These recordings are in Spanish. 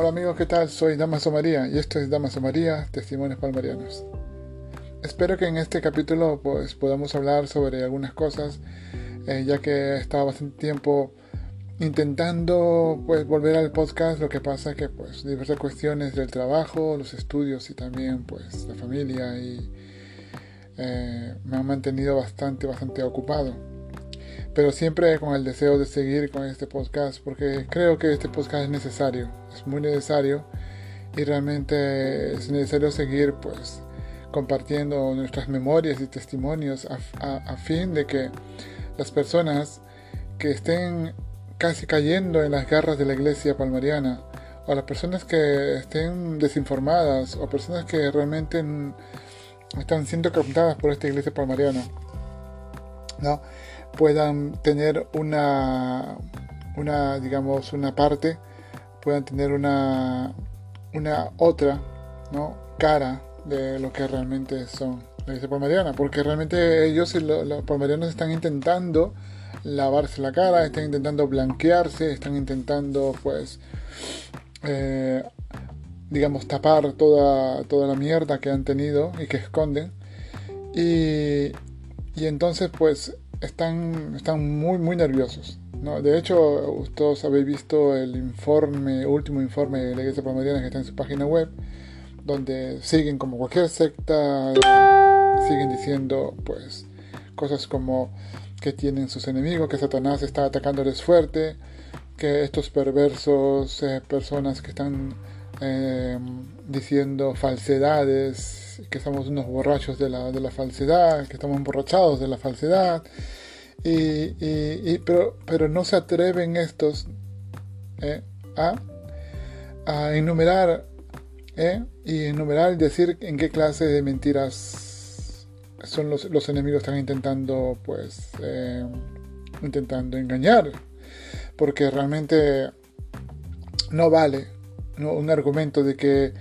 Hola amigos, ¿qué tal? Soy Damaso María y esto es Damaso María, Testimonios Palmarianos. Espero que en este capítulo pues, podamos hablar sobre algunas cosas, eh, ya que he estado bastante tiempo intentando pues volver al podcast, lo que pasa que pues diversas cuestiones del trabajo, los estudios y también pues la familia eh, me han mantenido bastante, bastante ocupado pero siempre con el deseo de seguir con este podcast porque creo que este podcast es necesario, es muy necesario y realmente es necesario seguir pues compartiendo nuestras memorias y testimonios a, fin de que las personas que estén casi cayendo en las garras de la iglesia palmariana o las personas que estén desinformadas o personas que realmente están siendo captadas por esta iglesia palmariana ¿no? Puedan tener una, una digamos, una parte, puedan tener una, una otra ¿no? cara de lo que realmente son la iglesia palmariana, porque realmente ellos, los palmarianos, están intentando lavarse la cara, están intentando blanquearse, están intentando, pues, eh, digamos, tapar toda, toda la mierda que han tenido y que esconden. Y, y entonces, pues, están, están muy, muy nerviosos. ¿no? De hecho, ustedes habéis visto el informe, último informe de la Iglesia Palmariana que está en su página web, donde siguen como cualquier secta, siguen diciendo pues cosas como que tienen sus enemigos, que Satanás está atacándoles fuerte, que estos perversos, eh, personas que están eh, diciendo falsedades, que somos unos borrachos de la, de la falsedad, que estamos emborrachados de la falsedad, y, y, pero, pero no se atreven estos eh, a, a, enumerar eh, y enumerar y decir en qué clase de mentiras son los, los enemigos están intentando pues eh, intentando engañar. Porque realmente no vale un argumento de que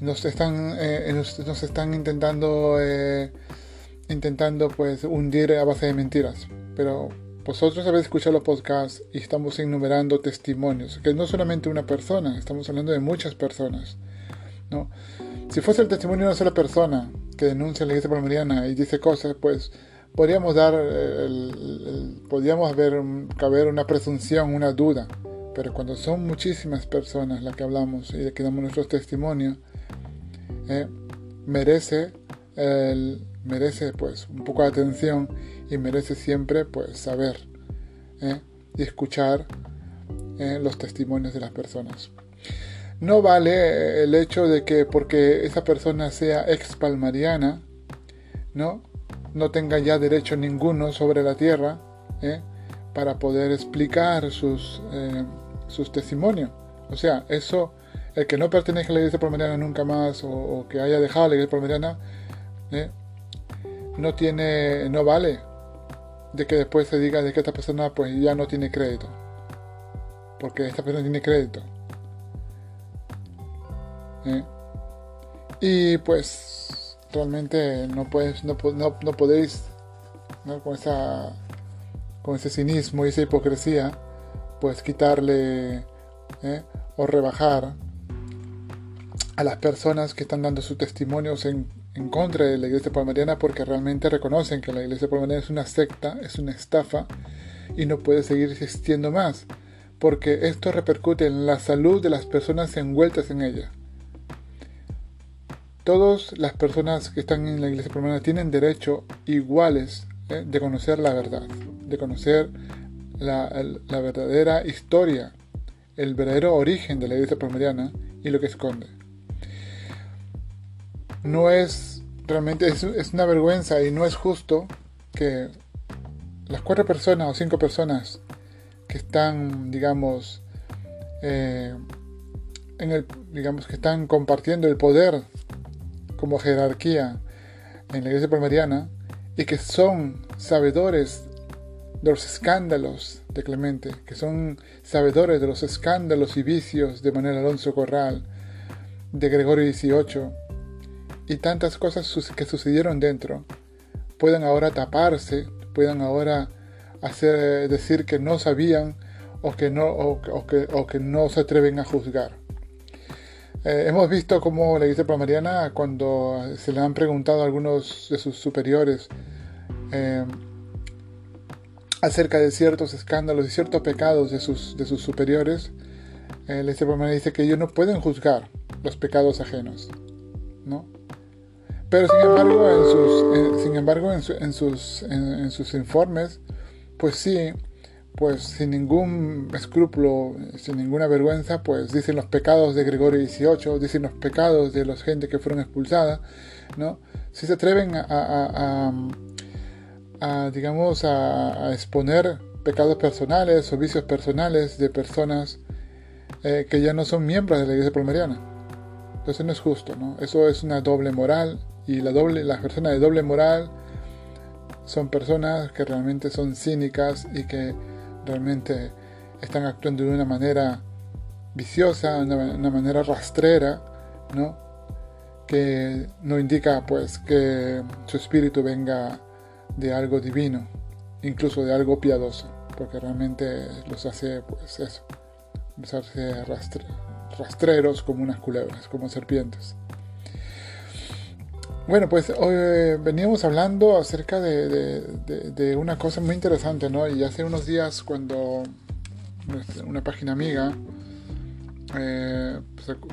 nos están, eh, nos, están intentando, eh, intentando pues hundir a base de mentiras. Pero vosotros habéis escuchado los podcasts y estamos enumerando testimonios, que no solamente una persona, estamos hablando de muchas personas. ¿no? Si fuese el testimonio de una sola persona que denuncia la iglesia palmariana y dice cosas, pues podríamos dar, podríamos ver, caber una presunción, una duda. Pero cuando son muchísimas personas las que hablamos y que damos nuestros testimonios, eh, merece, el, merece pues un poco de atención y merece siempre pues saber eh, y escuchar eh, los testimonios de las personas. No vale el hecho de que porque esa persona sea ex palmariana, ¿no? no tenga ya derecho ninguno sobre la tierra para poder explicar sus, sus testimonios. O sea, eso el que no pertenezca a la iglesia palmariana nunca más o, que haya dejado la iglesia palmariana ¿eh? no tiene no vale de que después se diga de que esta persona pues ya no tiene crédito porque esta persona tiene crédito ¿eh? y pues realmente no puedes no, no, podéis con esa con ese cinismo y esa hipocresía pues quitarle ¿eh? o rebajar a las personas que están dando sus testimonios en, contra de la iglesia palmariana porque realmente reconocen que la iglesia palmariana es una secta, es una estafa y no puede seguir existiendo más, porque esto repercute en la salud de las personas envueltas en ella. Todas las personas que están en la iglesia palmariana tienen derecho iguales eh, de conocer la verdad, de conocer la, la verdadera historia, el verdadero origen de la iglesia palmariana y lo que esconde no es realmente es, una vergüenza y no es justo que las cuatro personas o cinco personas que están digamos eh, en el digamos que están compartiendo el poder como jerarquía en la iglesia palmariana y que son sabedores de los escándalos de Clemente, que son sabedores de los escándalos y vicios de Manuel Alonso Corral, de Gregorio XVIII, y tantas cosas que sucedieron dentro puedan ahora taparse, puedan ahora hacer decir que no sabían o que no, o, que, o que no se atreven a juzgar. Eh, hemos visto cómo la Iglesia Palmariana, cuando se le han preguntado a algunos de sus superiores eh, acerca de ciertos escándalos y ciertos pecados de sus, de sus superiores, eh, la Iglesia Palmariana dice que ellos no pueden juzgar los pecados ajenos, ¿no? Pero sin embargo, en sus, sin embargo, en, sus, en sus informes, pues sí, pues sin ningún escrúpulo, sin ninguna vergüenza, pues dicen los pecados de Gregorio XVIII, dicen los pecados de la gente que fueron expulsadas, ¿no? Si se atreven a, digamos, a, exponer pecados personales o vicios personales de personas eh, que ya no son miembros de la iglesia palmariana. Entonces no es justo, ¿no? Eso es una doble moral y la doble, las personas de doble moral son personas que realmente son cínicas y que realmente están actuando de una manera viciosa, una, una manera rastrera, ¿no? que no indica pues que su espíritu venga de algo divino, incluso de algo piadoso, porque realmente los hace pues eso, los hace rastreros como unas culebras, como serpientes. Bueno, pues hoy eh, veníamos hablando acerca de, una cosa muy interesante, ¿no? Y hace unos días cuando una página amiga eh,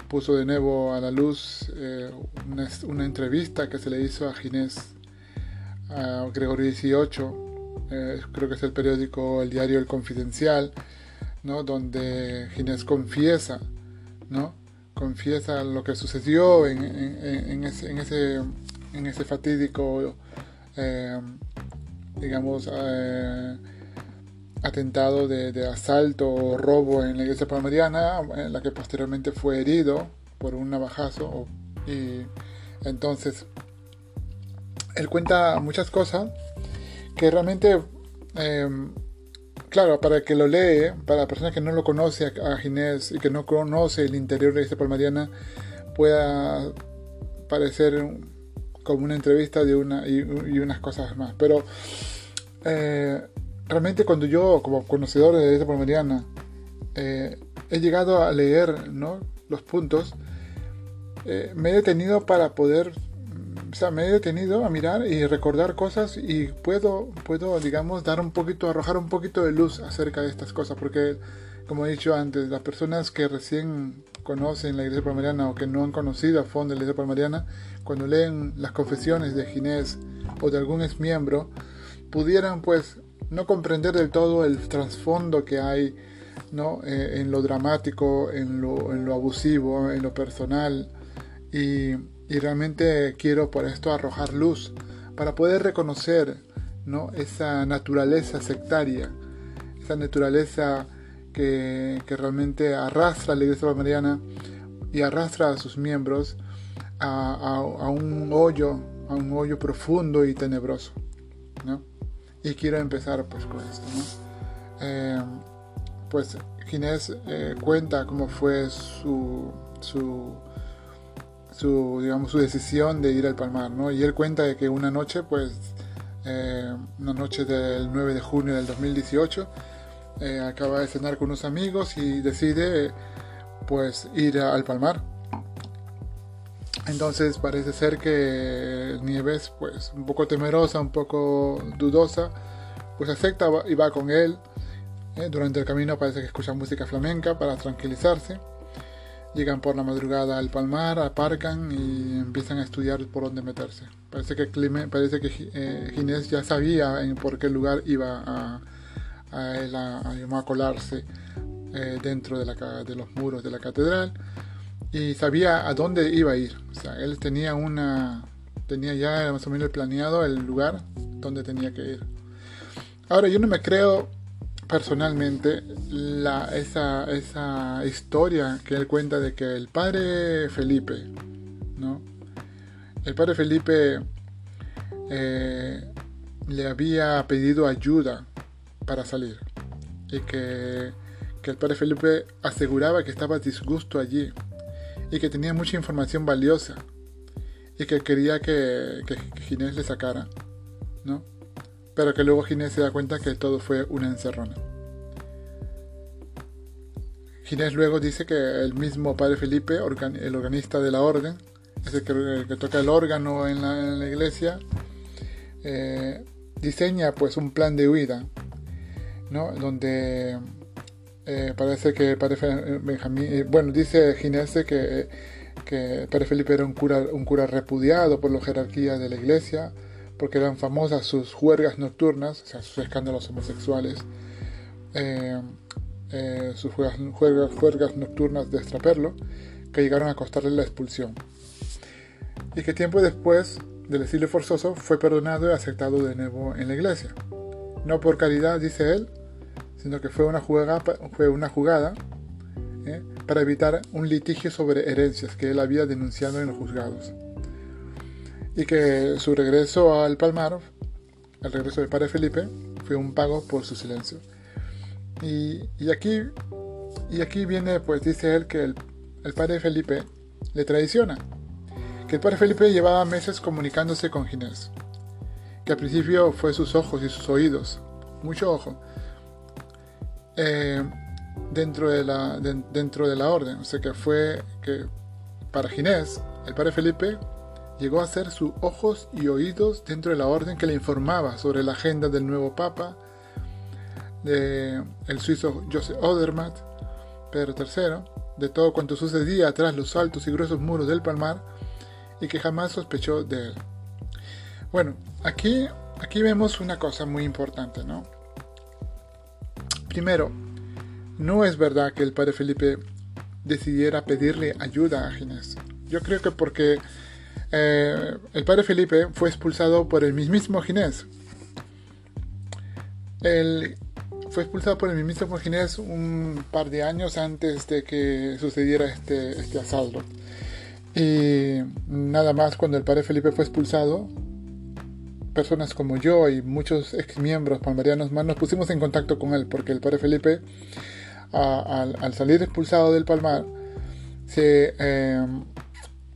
puso de nuevo a la luz eh, una, entrevista que se le hizo a Ginés, a Gregorio XVIII, creo que es el periódico, el diario El Confidencial, ¿no? Donde Ginés confiesa, ¿no? confiesa lo que sucedió en, ese, en, ese, fatídico, eh, digamos, eh, atentado de, asalto o robo en la iglesia palmariana, en la que posteriormente fue herido por un navajazo. Y entonces, él cuenta muchas cosas que realmente eh, claro, para el que lo lee, para la persona que no lo conoce a, Ginés y que no conoce el interior de esta palmariana, pueda parecer como una entrevista de una y, unas cosas más. Pero eh, realmente cuando yo, como conocedor de esta palmariana, eh, he llegado a leer los puntos, eh, me he detenido para poder o sea, me he detenido a mirar y recordar cosas y puedo, puedo, digamos, dar un poquito, arrojar un poquito de luz acerca de estas cosas, porque, como he dicho antes, las personas que recién conocen la iglesia palmariana o que no han conocido a fondo la iglesia palmariana, cuando leen las confesiones de Ginés o de algún ex miembro, pudieran, pues, no comprender del todo el trasfondo que hay ¿no? Eh, en lo dramático, en lo, en lo abusivo, en lo personal y y realmente quiero por esto arrojar luz para poder reconocer ¿no? esa naturaleza sectaria, esa naturaleza que, realmente arrastra a la iglesia mariana y arrastra a sus miembros a, un hoyo, a un hoyo profundo y tenebroso. Y quiero empezar pues con esto. Eh, pues Ginés eh, cuenta cómo fue su, su digamos, su decisión de ir al Palmar, ¿no? Y él cuenta de que una noche, pues, eh, una noche del 9 de junio del 2018, eh, acaba de cenar con unos amigos y decide, pues, ir al Palmar. Entonces parece ser que Nieves, pues, un poco temerosa, un poco dudosa, pues acepta y va con él. Eh, durante el camino parece que escucha música flamenca para tranquilizarse. Llegan por la madrugada al palmar, aparcan y empiezan a estudiar por dónde meterse. Parece que, que eh, Ginés ya sabía en por qué lugar iba a, a, colarse eh, dentro de, la, de los muros de la catedral y sabía a dónde iba a ir. O sea, él tenía una tenía ya más o menos planeado el lugar donde tenía que ir. Ahora yo no me creo personalmente la, esa, esa historia que él cuenta de que el padre Felipe, ¿no? El padre Felipe eh, le había pedido ayuda para salir y que, que, el padre Felipe aseguraba que estaba disgusto allí y que tenía mucha información valiosa y que quería que, Ginés le sacara, ¿no? pero que luego Ginés se da cuenta que todo fue una encerrona. Ginés luego dice que el mismo padre Felipe, el organista de la orden, es el que, toca el órgano en la, iglesia, eh, diseña pues un plan de huida, ¿no? donde eh, parece que padre Benjamín, eh, bueno, dice Ginés que, que padre Felipe era un cura, un cura repudiado por la jerarquía de la iglesia, porque eran famosas sus juergas nocturnas, o sea, sus escándalos homosexuales, sus juergas, juergas, nocturnas de extraperlo, que llegaron a costarle la expulsión y que tiempo después del exilio forzoso fue perdonado y aceptado de nuevo en la iglesia. No por caridad, dice él, sino que fue una jugada, ¿eh? para evitar un litigio sobre herencias que él había denunciado en los juzgados. Y que su regreso al Palmar, el regreso del padre Felipe, fue un pago por su silencio. Y, aquí, y aquí viene, pues dice él que el, el padre Felipe le traiciona el padre Felipe llevaba meses comunicándose con Ginés, que al principio fue sus ojos y sus oídos, mucho ojo, eh, dentro, de la, dentro de la orden. O sea que fue que para Ginés, el padre Felipe llegó a ser sus ojos y oídos dentro de la orden que le informaba sobre la agenda del nuevo papa, de el suizo Joseph Odermatt, Pedro III, de todo cuanto sucedía tras los altos y gruesos muros del Palmar, y que jamás sospechó de él. Bueno, aquí, aquí vemos una cosa muy importante, ¿no? Primero, no es verdad que el padre Felipe decidiera pedirle ayuda a Ginés. Yo creo que porque eh, el padre Felipe fue expulsado por el mismísimo Ginés. Él fue expulsado por el mismísimo Ginés un par de años antes de que sucediera este, este asalto. Y nada más cuando el padre Felipe fue expulsado, personas como yo y muchos ex miembros palmarianos más nos pusimos en contacto con él, porque el padre Felipe, al, salir expulsado del Palmar, se, em,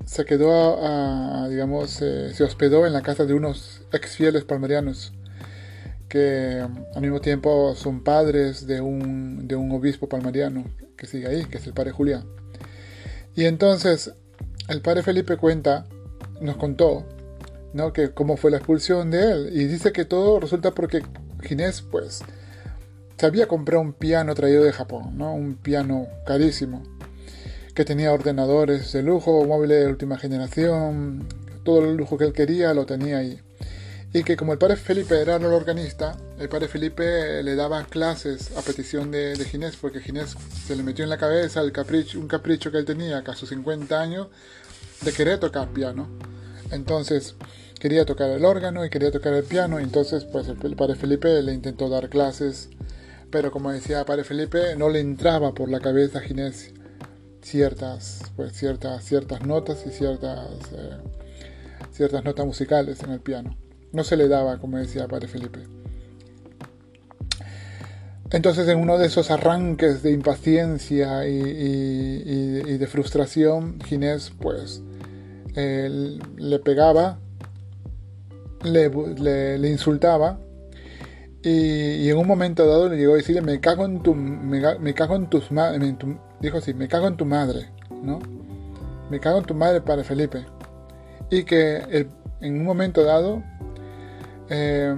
se quedó, digamos, se hospedó en la casa de unos ex fieles palmarianos que al mismo tiempo son padres de un, de un obispo palmariano que sigue ahí, que es el padre Julián. Y entonces el padre Felipe cuenta, nos contó, ¿no? Que cómo fue la expulsión de él. Y dice que todo resulta porque Ginés, pues, se había comprado un piano traído de Japón, ¿no? Un piano carísimo, que tenía ordenadores de lujo, móviles de última generación, todo el lujo que él quería lo tenía ahí. Y que como el padre Felipe era el organista, el padre Felipe le daba clases a petición de, Ginés, porque Ginés se le metió en la cabeza el capricho, un capricho que él tenía, a sus 50 años, de querer tocar piano. Entonces quería tocar el órgano y quería tocar el piano, entonces pues el padre Felipe le intentó dar clases, pero como decía padre Felipe, no le entraba por la cabeza a Ginés ciertas, pues, ciertas, ciertas notas y ciertas, eh, ciertas notas musicales en el piano. No se le daba, como decía Padre Felipe. Entonces en uno de esos arranques de impaciencia y, de frustración, Ginés pues le pegaba, le, insultaba y, en un momento dado le llegó a decirle me cago en tu me, cago en tus madres dijo así me cago en tu madre no me cago en tu madre padre Felipe y que en un momento dado eh,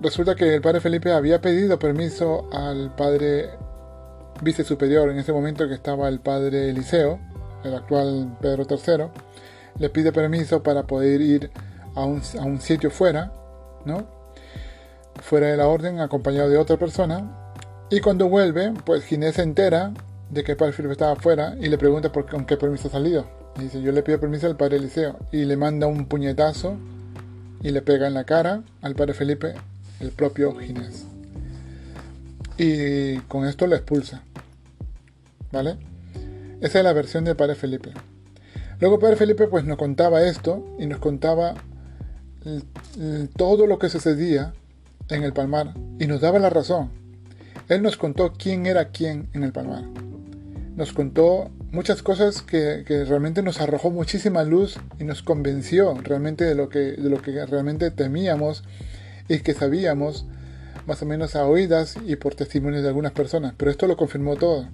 resulta que el padre Felipe había pedido permiso al padre vice superior, en ese momento que estaba el padre Eliseo, el actual Pedro III, le pide permiso para poder ir a un, sitio fuera, ¿no? Fuera de la orden, acompañado de otra persona. Y cuando vuelve, pues Ginés se entera de que el padre Felipe estaba fuera y le pregunta por, con qué permiso ha salido. Y dice, yo le pido permiso al padre Eliseo. Y le manda un puñetazo y le pega en la cara al padre Felipe el propio Ginés. Y con esto le expulsa. ¿Vale? Esa es la versión del padre Felipe. Luego padre Felipe pues nos contaba esto y nos contaba todo lo que sucedía en el Palmar y nos daba la razón. Él nos contó quién era quién en el Palmar. Nos contó muchas cosas que, realmente nos arrojó muchísima luz y nos convenció realmente de lo que, de lo que realmente temíamos y que sabíamos más o menos a oídas y por testimonios de algunas personas. Pero esto lo confirmó todo.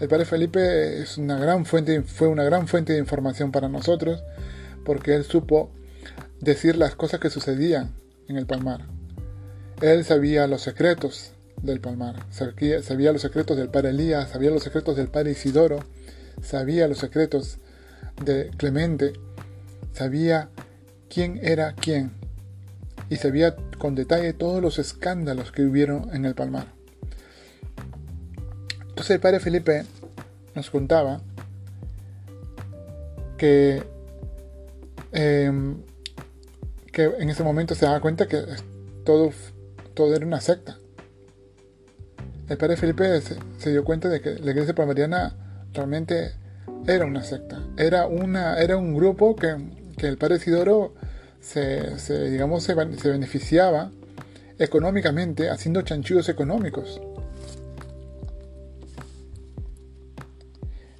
El padre Felipe es una gran fuente, fue una gran fuente de información para nosotros porque él supo decir las cosas que sucedían en el Palmar. Él sabía los secretos del Palmar, sabía, los secretos del padre Elías, sabía los secretos del padre Isidoro, sabía los secretos de Clemente, sabía quién era quién y sabía con detalle todos los escándalos que hubieron en el Palmar. Entonces el padre Felipe nos contaba que, em, que en ese momento se daba cuenta que todo, todo era una secta. El padre Felipe se, dio cuenta de que la iglesia palmariana realmente era una secta. Era, una, era un grupo que, el padre Isidoro se, digamos, se, se beneficiaba económicamente haciendo chanchullos económicos.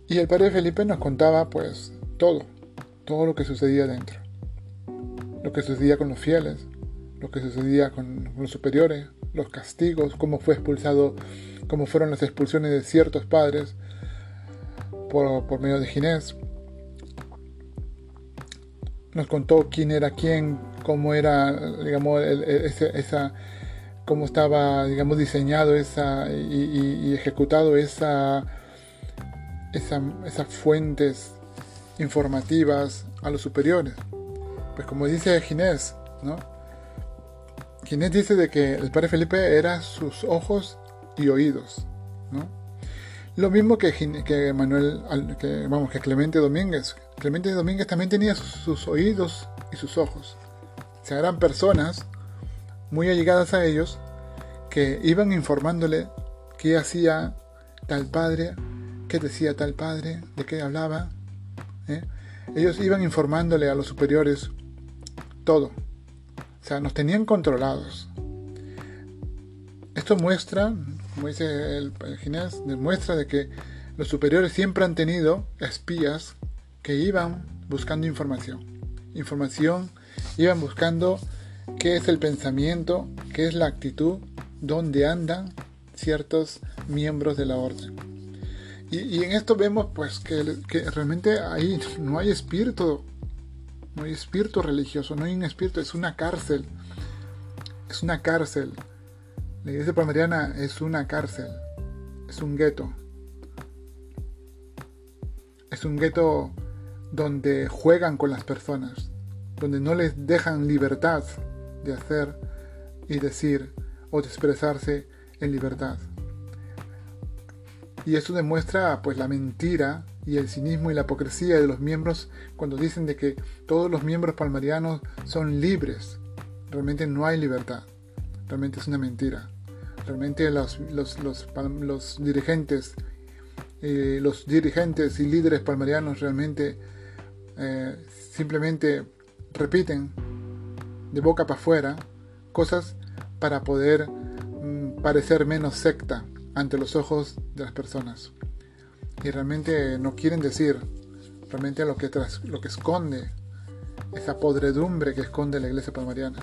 Y el padre Felipe nos contaba pues todo, todo lo que sucedía dentro. Lo que sucedía con los fieles, lo que sucedía con los superiores, los castigos, cómo fue expulsado, cómo fueron las expulsiones de ciertos padres por, medio de Ginés. Nos contó quién era quién, cómo era, digamos, esa, cómo estaba, digamos, diseñado esa y ejecutado esa esas fuentes informativas a los superiores. Pues como dice Ginés, ¿no? Ginés dice de que el padre Felipe era sus ojos y oídos, ¿no? Lo mismo que, que Manuel, que, vamos, que Clemente Domínguez. Clemente Domínguez también tenía sus, oídos y sus ojos. O sea, eran personas muy allegadas a ellos que iban informándole qué hacía tal padre qué decía tal padre, de qué hablaba. ¿eh? Ellos iban informándole a los superiores todo. O sea, nos tenían controlados. Esto muestra, como dice el, Ginés, demuestra de que los superiores siempre han tenido espías que iban buscando información. Información, iban buscando qué es el pensamiento, qué es la actitud, dónde andan ciertos miembros de la orden. Y, en esto vemos pues que, realmente ahí no hay espíritu, no hay espíritu religioso, no hay un espíritu, es una cárcel. Es una cárcel. La iglesia palmariana es una cárcel, es un gueto. Es un gueto donde juegan con las personas, donde no les dejan libertad de hacer y decir o de expresarse en libertad. Y eso demuestra pues la mentira y el cinismo y la hipocresía de los miembros cuando dicen de que todos los miembros palmarianos son libres. Realmente no hay libertad. Realmente es una mentira. Realmente los, los, los, dirigentes, eh, los dirigentes y líderes palmarianos realmente eh, simplemente repiten de boca para afuera cosas para poder mm, parecer menos secta ante los ojos de las personas. Y realmente no quieren decir realmente lo que, lo que esconde, esa podredumbre que esconde la iglesia palmariana.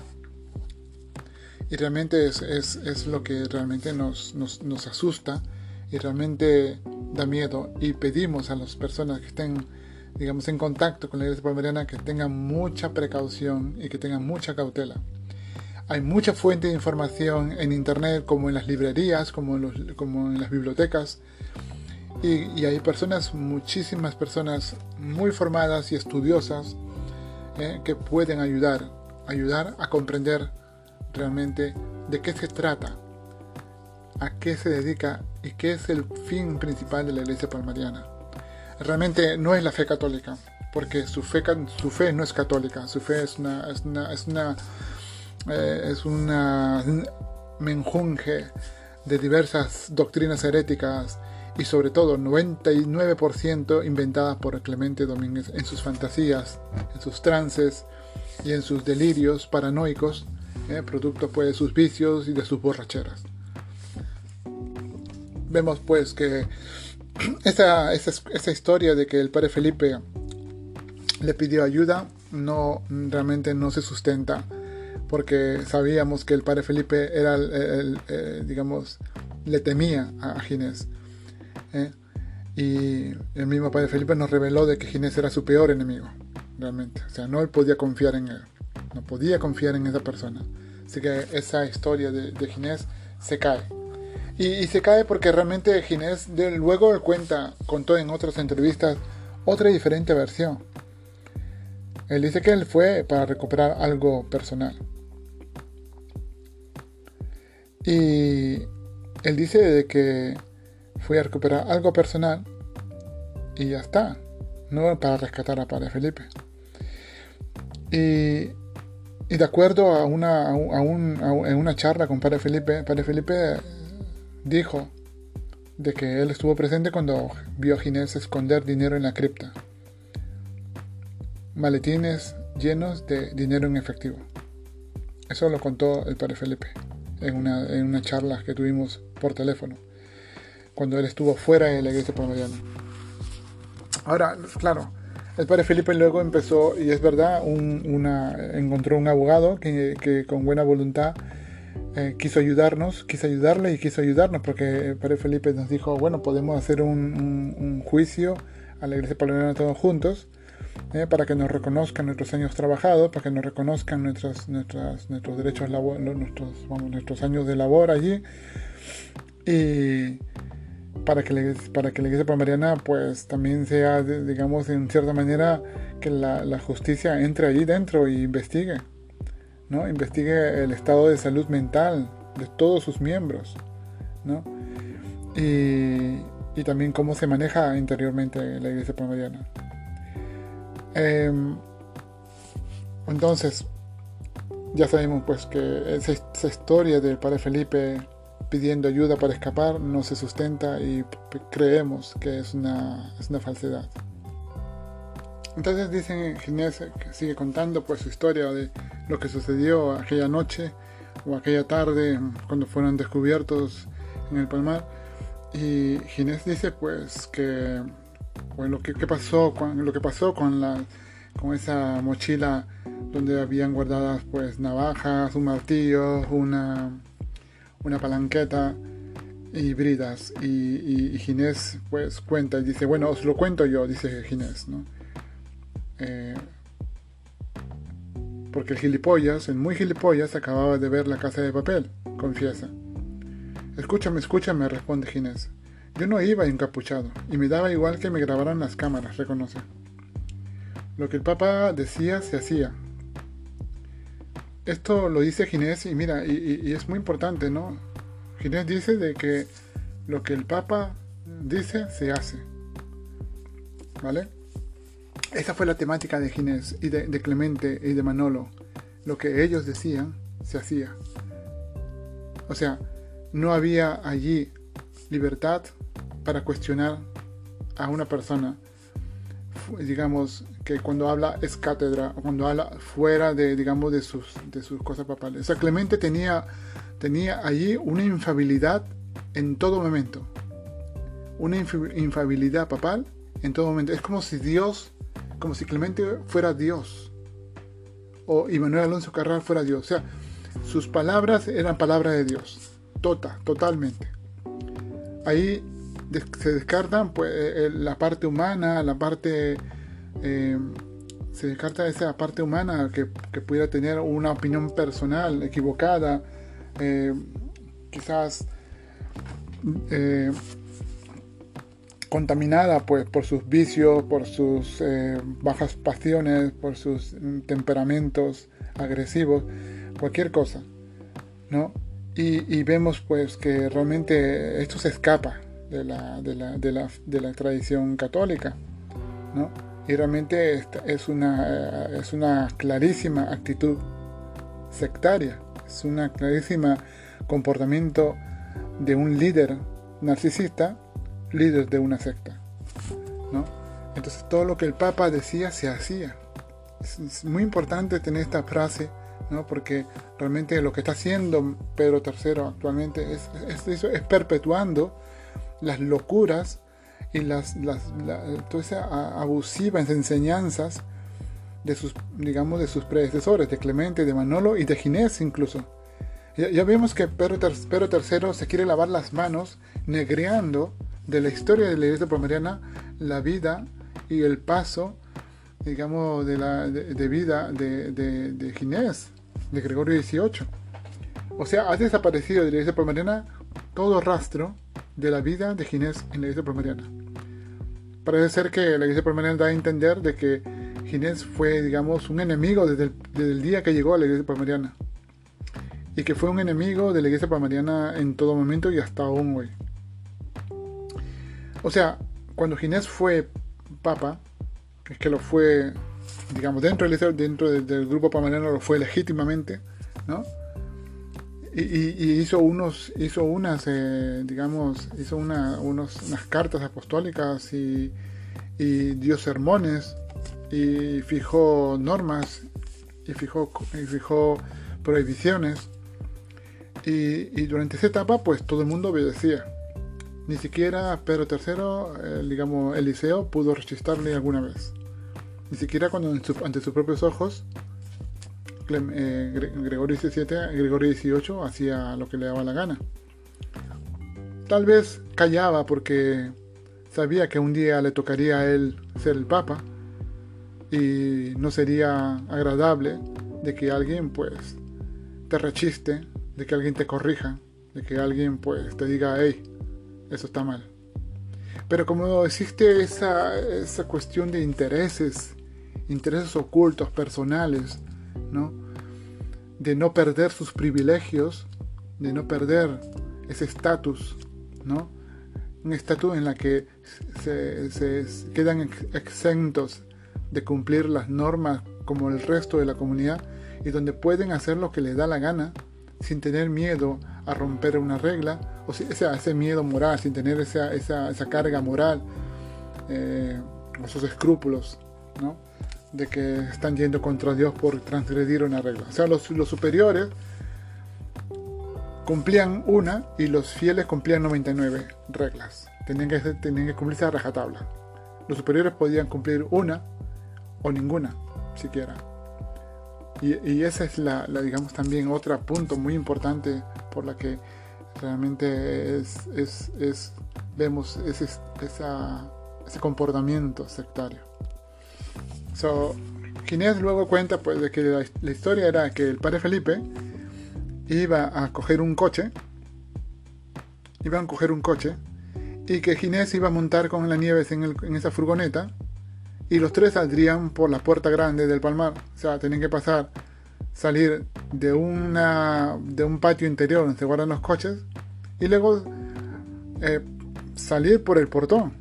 Y realmente es, es, lo que realmente nos, nos, nos, asusta y realmente da miedo. Y pedimos a las personas que estén, digamos, en contacto con la iglesia palmariana que tengan mucha precaución y que tengan mucha cautela. Hay mucha fuente de información en Internet, como en las librerías, como en, los, como en las bibliotecas. Y, hay personas, muchísimas personas muy formadas y estudiosas eh, que pueden ayudar, ayudar a comprender realmente de qué se trata, a qué se dedica y qué es el fin principal de la iglesia palmariana. Realmente no es la fe católica, porque su fe, su fe no es católica, su fe es una, es una, es una eh, de diversas doctrinas heréticas y sobre todo 99% inventadas por Clemente Domínguez en sus fantasías, en sus trances y en sus delirios paranoicos, eh, producto pues de sus vicios y de sus borracheras. Vemos pues que esa, esa historia de que el padre Felipe le pidió ayuda no realmente no se sustenta porque sabíamos que el padre Felipe era, el, digamos, le temía a Ginés. ¿Eh? Y el mismo padre Felipe nos reveló de que Ginés era su peor enemigo, realmente. O sea, no él podía confiar en él, no podía confiar en esa persona. Así que esa historia de, Ginés se cae. Y, se cae porque realmente Ginés luego cuenta, contó en otras entrevistas, otra diferente versión. Él dice que él fue para recuperar algo personal. Y él dice de que fue a recuperar algo personal y ya está, no para rescatar a Padre Felipe. Y, de acuerdo a una, una charla con Padre Felipe, Padre Felipe dijo de que él estuvo presente cuando vio a Ginés esconder dinero en la cripta. Maletines llenos de dinero en efectivo. Eso lo contó el Padre Felipe en una, en una charla que tuvimos por teléfono, cuando él estuvo fuera de la iglesia palmariana. Ahora, claro, el padre Felipe luego empezó, y es verdad, una, encontró un abogado que, que con buena voluntad eh, quiso ayudarnos, quiso ayudarle y quiso ayudarnos, porque el padre Felipe nos dijo, bueno, podemos hacer un, un, juicio a la iglesia palmariana todos juntos, eh, para que nos reconozcan nuestros años trabajados, para que nos reconozcan nuestros, nuestras, nuestros derechos, nuestros, nuestros años de labor allí. Y para que, la, para que la iglesia palmariana pues también sea, digamos, en cierta manera, que la, la justicia entre allí dentro y investigue, ¿no? Investigue el estado de salud mental de todos sus miembros, ¿no? Y, y también cómo se maneja interiormente la iglesia palmariana. Em, entonces, ya sabemos pues que esa, historia del padre Felipe pidiendo ayuda para escapar no se sustenta y creemos que es una, es una falsedad. Entonces dicen Ginés que sigue contando pues su historia de lo que sucedió aquella noche o aquella tarde cuando fueron descubiertos en el palmar. Y Ginés dice pues que bueno, ¿qué, pasó con, lo que pasó con, la, con esa mochila donde habían guardadas pues navajas, un martillo, una, una palanqueta y bridas. Y, Ginés pues cuenta y dice, bueno, os lo cuento yo, dice Ginés, ¿no? Eh, porque el gilipollas, el muy gilipollas, acababa de ver la casa de papel, confiesa. Escúchame, escúchame, responde Ginés. Yo no iba encapuchado, y me daba igual que me grabaran las cámaras, reconoce. Lo que el Papa decía se hacía. Esto lo dice Ginés y mira, y, es muy importante, ¿no? Ginés dice de que lo que el Papa dice se hace. ¿Vale? Esa fue la temática de Ginés y de, Clemente y de Manolo. Lo que ellos decían se hacía. O sea, no había allí libertad para cuestionar a una persona, digamos, que cuando habla es cátedra, cuando habla fuera de, digamos, de sus, de sus cosas papales. O sea, Clemente tenía, tenía allí una infabilidad en todo momento. Una infabilidad papal en todo momento. Es como si Dios, como si Clemente fuera Dios. O Manuel Alonso Carral fuera Dios. O sea, sus palabras eran palabras de Dios. Tota, totalmente. Ahí se descartan pues, eh, eh, la parte humana, la parte... Eh, se descarta esa parte humana que, pudiera tener una opinión personal equivocada, quizás contaminada pues, por sus vicios, por sus bajas pasiones, por sus temperamentos agresivos, cualquier cosa, ¿no? Y, y, vemos pues que realmente esto se escapa de la, de la, de la, de la tradición católica. ¿no? Y realmente es una, es una clarísima actitud sectaria, es una clarísima comportamiento de un líder narcisista, líder de una secta. ¿no? Entonces todo lo que el Papa decía se hacía. Es, muy importante tener esta frase, ¿no? porque realmente lo que está haciendo Pedro III actualmente es, es, es perpetuando las locuras y las, las abusivas enseñanzas de sus, digamos, de sus predecesores, de Clemente, de Manolo y de Ginés incluso. Ya, vemos que Pedro, III se quiere lavar las manos negreando de la historia de la iglesia palmariana la vida y el paso, digamos, de, la, de, vida de, Ginés, de Gregorio XVIII. O sea, ha desaparecido de la iglesia palmariana todo rastro de la vida de Ginés en la iglesia palmariana. Parece ser que la iglesia palmariana da a entender de que Ginés fue, digamos, un enemigo desde el, día que llegó a la iglesia palmariana. Y que fue un enemigo de la iglesia palmariana en todo momento y hasta aún hoy. O sea, cuando Ginés fue papa, es que lo fue, digamos, dentro del, dentro del, grupo palmariano lo fue legítimamente, ¿no? Y, hizo unos, hizo unas, eh, digamos, hizo unos, unas cartas apostólicas y, dio sermones y fijó normas y fijó, y fijó prohibiciones. Y, durante esa etapa, pues todo el mundo obedecía. Ni siquiera Pedro III, digamos, Eliseo, pudo rechistarle alguna vez. Ni siquiera cuando ante sus propios ojos eh, Gregorio XVII, Gregorio XVIII hacía lo que le daba la gana. Tal vez callaba porque sabía que un día le tocaría a él ser el papa y no sería agradable de que alguien pues te rechiste, de que alguien te corrija, de que alguien pues te diga, hey, eso está mal. Pero como existe esa, esa cuestión de intereses, intereses ocultos, personales, ¿no? De no perder sus privilegios, de no perder ese estatus, ¿no? Un estatus en la que se, quedan exentos de cumplir las normas como el resto de la comunidad y donde pueden hacer lo que les da la gana sin tener miedo a romper una regla, o sea, ese miedo moral, sin tener esa, esa, esa carga moral, eh, esos escrúpulos, ¿no? De que están yendo contra Dios por transgredir una regla. O sea, los, los superiores cumplían una y los fieles cumplían 99 reglas. Tenían que, tenían que cumplirse a rajatabla. Los superiores podían cumplir una o ninguna, siquiera. Y, y esa es la, digamos, también otro punto muy importante por la que realmente es, es, vemos ese, ese comportamiento sectario. So, Ginés luego cuenta pues, de que la, historia era que el padre Felipe iba a coger un coche, iba a coger un coche, y que Ginés iba a montar con la Nieves en, en esa furgoneta, y los tres saldrían por la puerta grande del palmar. O sea, tenían que pasar, salir de, una, de un patio interior donde se guardan los coches, y luego eh, salir por el portón.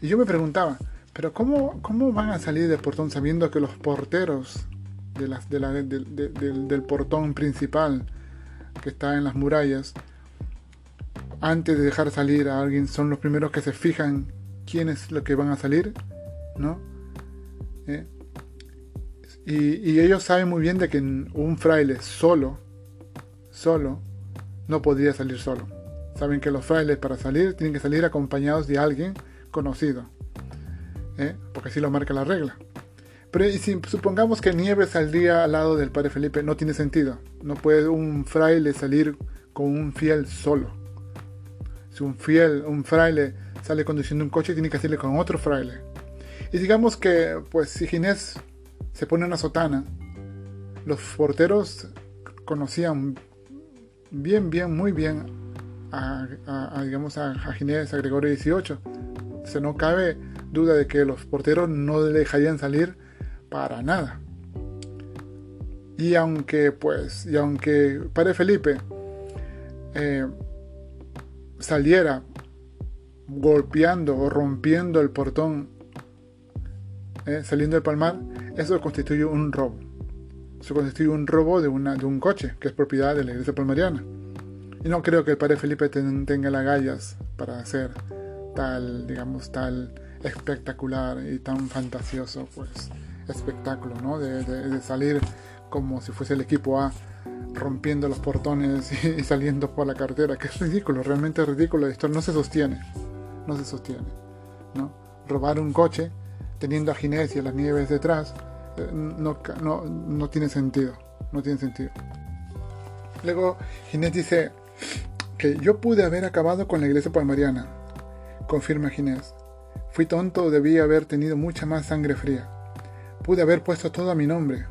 Y yo me preguntaba, pero ¿cómo, ¿cómo van a salir del portón sabiendo que los porteros de las, de la, del portón principal que está en las murallas, antes de dejar salir a alguien, son los primeros que se fijan quién es lo que van a salir? ¿No? ¿Eh? Y, y, ellos saben muy bien de que un fraile solo, solo, no podría salir solo. Saben que los frailes para salir tienen que salir acompañados de alguien conocido. ¿Eh? porque así lo marca la regla. Pero si supongamos que Nieves saldría al lado del padre Felipe, no tiene sentido. No puede un fraile salir con un fiel solo. Si un fiel, un fraile sale conduciendo un coche, tiene que salir con otro fraile. Y digamos que, pues, si Ginés se pone una sotana, los porteros conocían bien, bien, muy bien a, digamos, a, Ginés, a Gregorio XVIII. Se no cabe duda de que los porteros no dejarían salir para nada. Y aunque, pues, y aunque Padre Felipe eh, saliera golpeando o rompiendo el portón, eh, saliendo del palmar, eso constituye un robo. Eso constituye un robo de, una, de un coche, que es propiedad de la iglesia palmariana. Y no creo que el padre Felipe tenga las gallas para hacer tal, digamos, tal espectacular y tan fantasioso pues espectáculo, ¿no? De, salir como si fuese el equipo A rompiendo los portones y, saliendo por la carretera, que es ridículo, realmente ridículo, esto no se sostiene, no se sostiene, ¿no? Robar un coche teniendo a Ginés y a las nieves detrás eh, no, no, no tiene sentido, no tiene sentido. Luego Ginés dice que yo pude haber acabado con la iglesia palmariana, confirma Ginés. Fui tonto, debí haber tenido mucha más sangre fría. Pude haber puesto todo a mi nombre.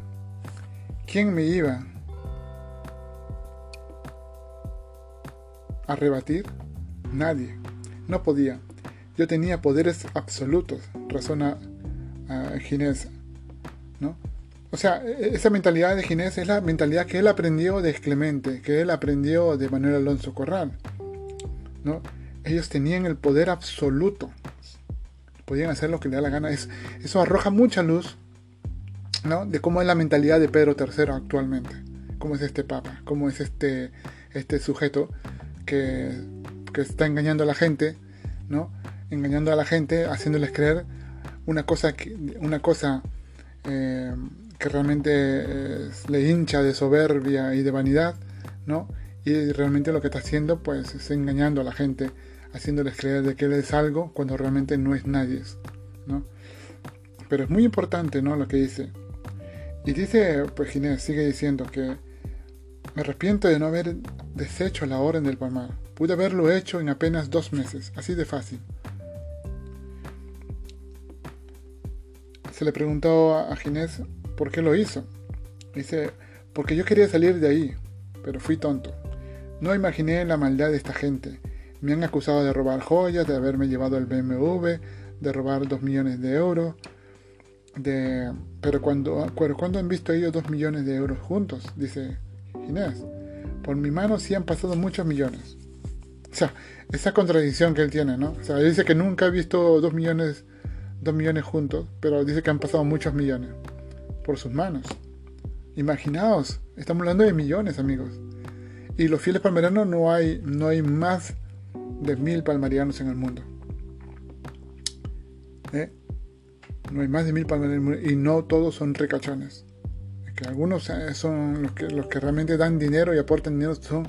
¿Quién me iba a rebatir? Nadie. No podía. Yo tenía poderes absolutos, razona uh, Ginés. ¿no? O sea, e-, esa mentalidad de Ginés es la mentalidad que él aprendió de Clemente, que él aprendió de Manuel Alonso Corral. ¿no? Ellos tenían el poder absoluto. Podían hacer lo que le da la gana. eso arroja mucha luz ¿no? de cómo es la mentalidad de Pedro III actualmente. Cómo es este papa, cómo es este, este sujeto que, que está engañando a la gente, ¿no? engañando a la gente, haciéndoles creer una cosa, una cosa eh, que realmente eh, le hincha de soberbia y de vanidad, ¿no? Y realmente lo que está haciendo, pues, es engañando a la gente, haciéndoles creer de que él es algo cuando realmente no es nadie, ¿no? Pero es muy importante, ¿no? Lo que dice. Y dice, pues Ginés sigue diciendo que me arrepiento de no haber deshecho la orden del Palmar. Pude haberlo hecho en apenas dos meses, así de fácil. Se le preguntó a Ginés por qué lo hizo. Dice, porque yo quería salir de ahí, pero fui tonto. No imaginé la maldad de esta gente. Me han acusado de robar joyas, de haberme llevado el BMW, de robar dos millones de euros. De... Pero cuando, cuando han visto ellos dos millones de euros juntos, dice Ginés, por mi mano sí han pasado muchos millones. O sea, esa contradicción que él tiene, ¿no? O sea, él dice que nunca ha visto dos millones, dos millones juntos, pero dice que han pasado muchos millones por sus manos. Imaginaos, estamos hablando de millones, amigos. Y los fieles palmarianos no hay, no hay más de mil palmarianos en el mundo. ¿Eh? No hay más de mil palmarianos y no todos son ricachones. que algunos eh, son los que, los que realmente dan dinero y aportan dinero, son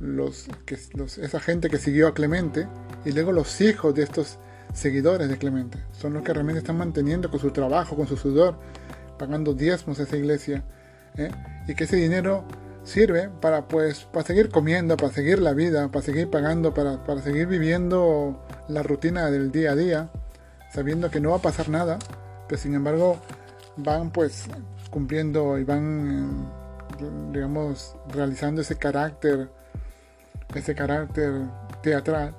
los, que, esa gente que siguió a Clemente y luego los hijos de estos seguidores de Clemente. Son los que realmente están manteniendo con su trabajo, con su sudor, pagando diezmos a esa iglesia. ¿eh? Y que ese dinero sirve para pues para seguir comiendo, para seguir la vida, para seguir pagando, para, para seguir viviendo la rutina del día a día, sabiendo que no va a pasar nada, pero sin embargo van pues cumpliendo y van digamos realizando ese carácter ese carácter teatral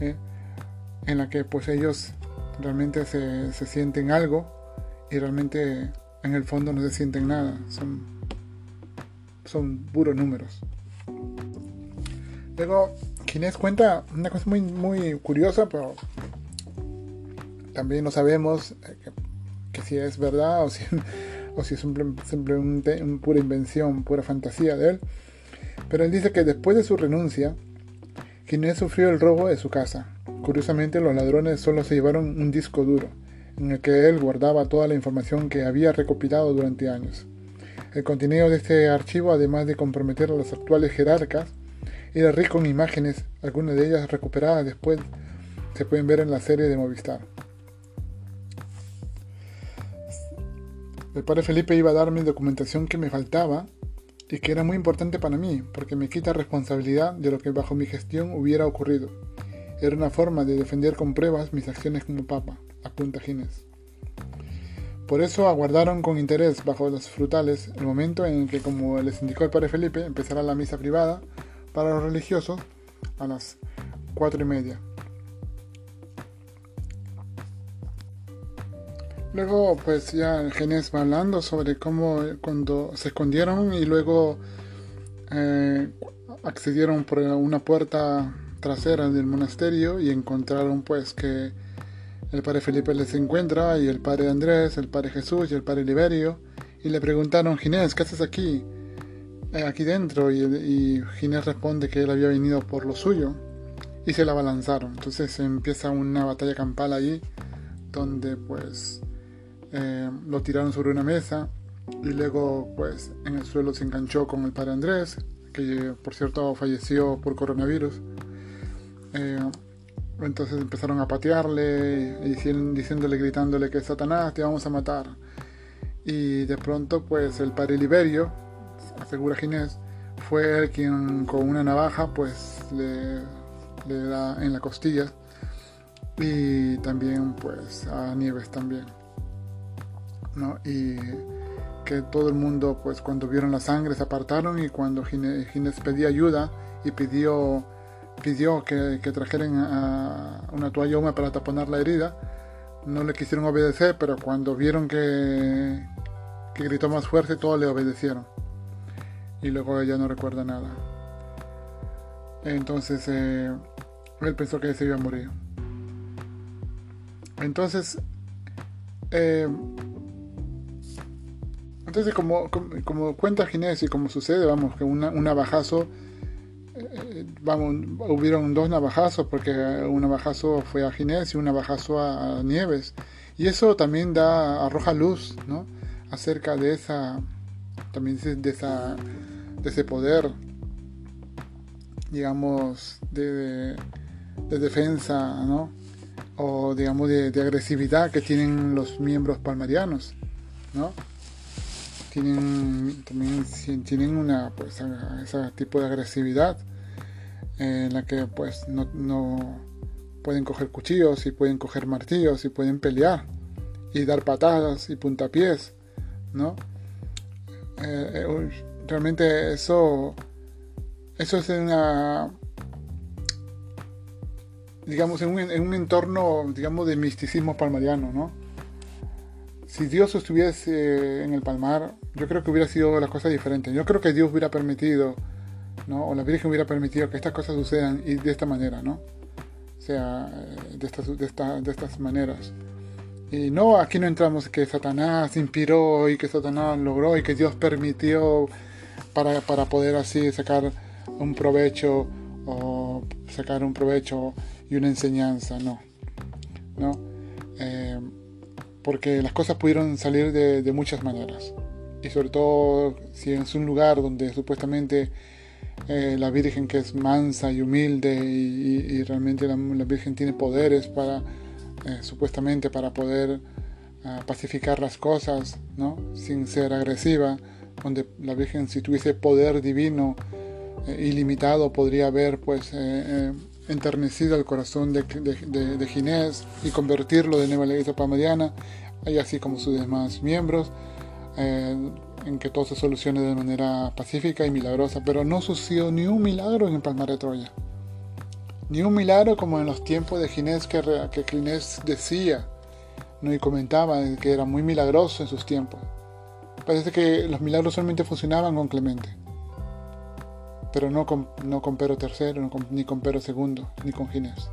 ¿eh? en la que pues ellos realmente se, se sienten algo y realmente en el fondo no se sienten nada, son puros números. Luego, Ginés cuenta una cosa muy, muy curiosa, pero también no sabemos eh, que, si es verdad o si, es simplemente una pura invención, pura fantasía de él. Pero él dice que después de su renuncia, Ginés sufrió el robo de su casa. Curiosamente, los ladrones solo se llevaron un disco duro en el que él guardaba toda la información que había recopilado durante años. El contenido de este archivo, además de comprometer a los actuales jerarcas, era rico en imágenes, algunas de ellas recuperadas después se pueden ver en la serie de Movistar. El padre Felipe iba a darme documentación que me faltaba y que era muy importante para mí, porque me quita responsabilidad de lo que bajo mi gestión hubiera ocurrido. Era una forma de defender con pruebas mis acciones como papa apunta Ginés. Por eso aguardaron con interés bajo los frutales el momento en que, como les indicó el padre Felipe, empezará la misa privada para los religiosos a las cuatro y media. Luego, pues ya Ginés va hablando sobre cómo cuando se escondieron y luego eh, accedieron por una puerta trasera del monasterio y encontraron pues que el padre Felipe les encuentra y el padre Andrés, el padre Jesús y el padre Liberio y le preguntaron, Ginés, ¿qué haces aquí? Eh, aquí dentro y, Ginés responde que él había venido por lo suyo y se la balanzaron. Entonces empieza una batalla campal allí donde pues eh, lo tiraron sobre una mesa y luego pues en el suelo se enganchó con el padre Andrés que por cierto falleció por coronavirus. Eh, entonces empezaron a patearle, diciéndole, gritándole que Satanás te vamos a matar. Y de pronto, pues el padre Liberio, asegura Ginés, fue el quien con una navaja, pues le, da en la costilla y también pues a Nieves también. ¿no? Y que todo el mundo pues cuando vieron la sangre se apartaron y cuando Ginés pedía ayuda y pidió, pidió que, trajeran a una toalla húmeda para taponar la herida, no le quisieron obedecer, pero cuando vieron que, gritó más fuerte, todos le obedecieron. Y luego ella no recuerda nada. Entonces eh, él pensó que se iba a morir. Entonces, eh, entonces como, como, cuenta Ginés y como sucede, vamos, que un navajazo, vamos, hubieron dos navajazos, porque un navajazo fue a Ginés y un navajazo a, Nieves. Y eso también da, arroja luz, ¿no? Acerca de esa, también de esa, de ese poder, digamos, de, de defensa, ¿no? o digamos de, agresividad que tienen los miembros palmarianos, ¿no? Tienen también tienen una pues ese tipo de agresividad en la que pues no, no pueden coger cuchillos y pueden coger martillos y pueden pelear y dar patadas y puntapiés, ¿no? Eh, eh, realmente eso eso es una digamos, en un, entorno, digamos, de misticismo palmariano, ¿no? Si Dios estuviese en el palmar, yo creo que hubiera sido las cosas diferentes. Yo creo que Dios hubiera permitido, ¿no? O la Virgen hubiera permitido que estas cosas sucedan y de esta manera, ¿no? O sea, eh, de estas, de, de estas maneras. Y no, aquí no entramos que Satanás inspiró y que Satanás logró y que Dios permitió para, para poder así sacar un provecho o sacar un provecho y una enseñanza, no. ¿no? Eh, porque las cosas pudieron salir de, muchas maneras. Y sobre todo si es un lugar donde supuestamente eh, la Virgen que es mansa y humilde y, realmente la, Virgen tiene poderes para, eh, supuestamente para poder pacificar las cosas, ¿no? Sin ser agresiva, donde la Virgen si tuviese poder divino ilimitado podría haber pues enternecido el corazón de, de, Ginés y convertirlo de nuevo a la iglesia palmariana, y así como sus demás miembros, eh, en que todo se solucione de manera pacífica y milagrosa. Pero no sucedió ni un milagro en el Palmar de Troya. Ni un milagro como en los tiempos de Ginés que, que Ginés decía ¿no? y comentaba que era muy milagroso en sus tiempos. Parece que los milagros solamente funcionaban con Clemente pero no con, no con III, ni con Pero II, ni con Ginés.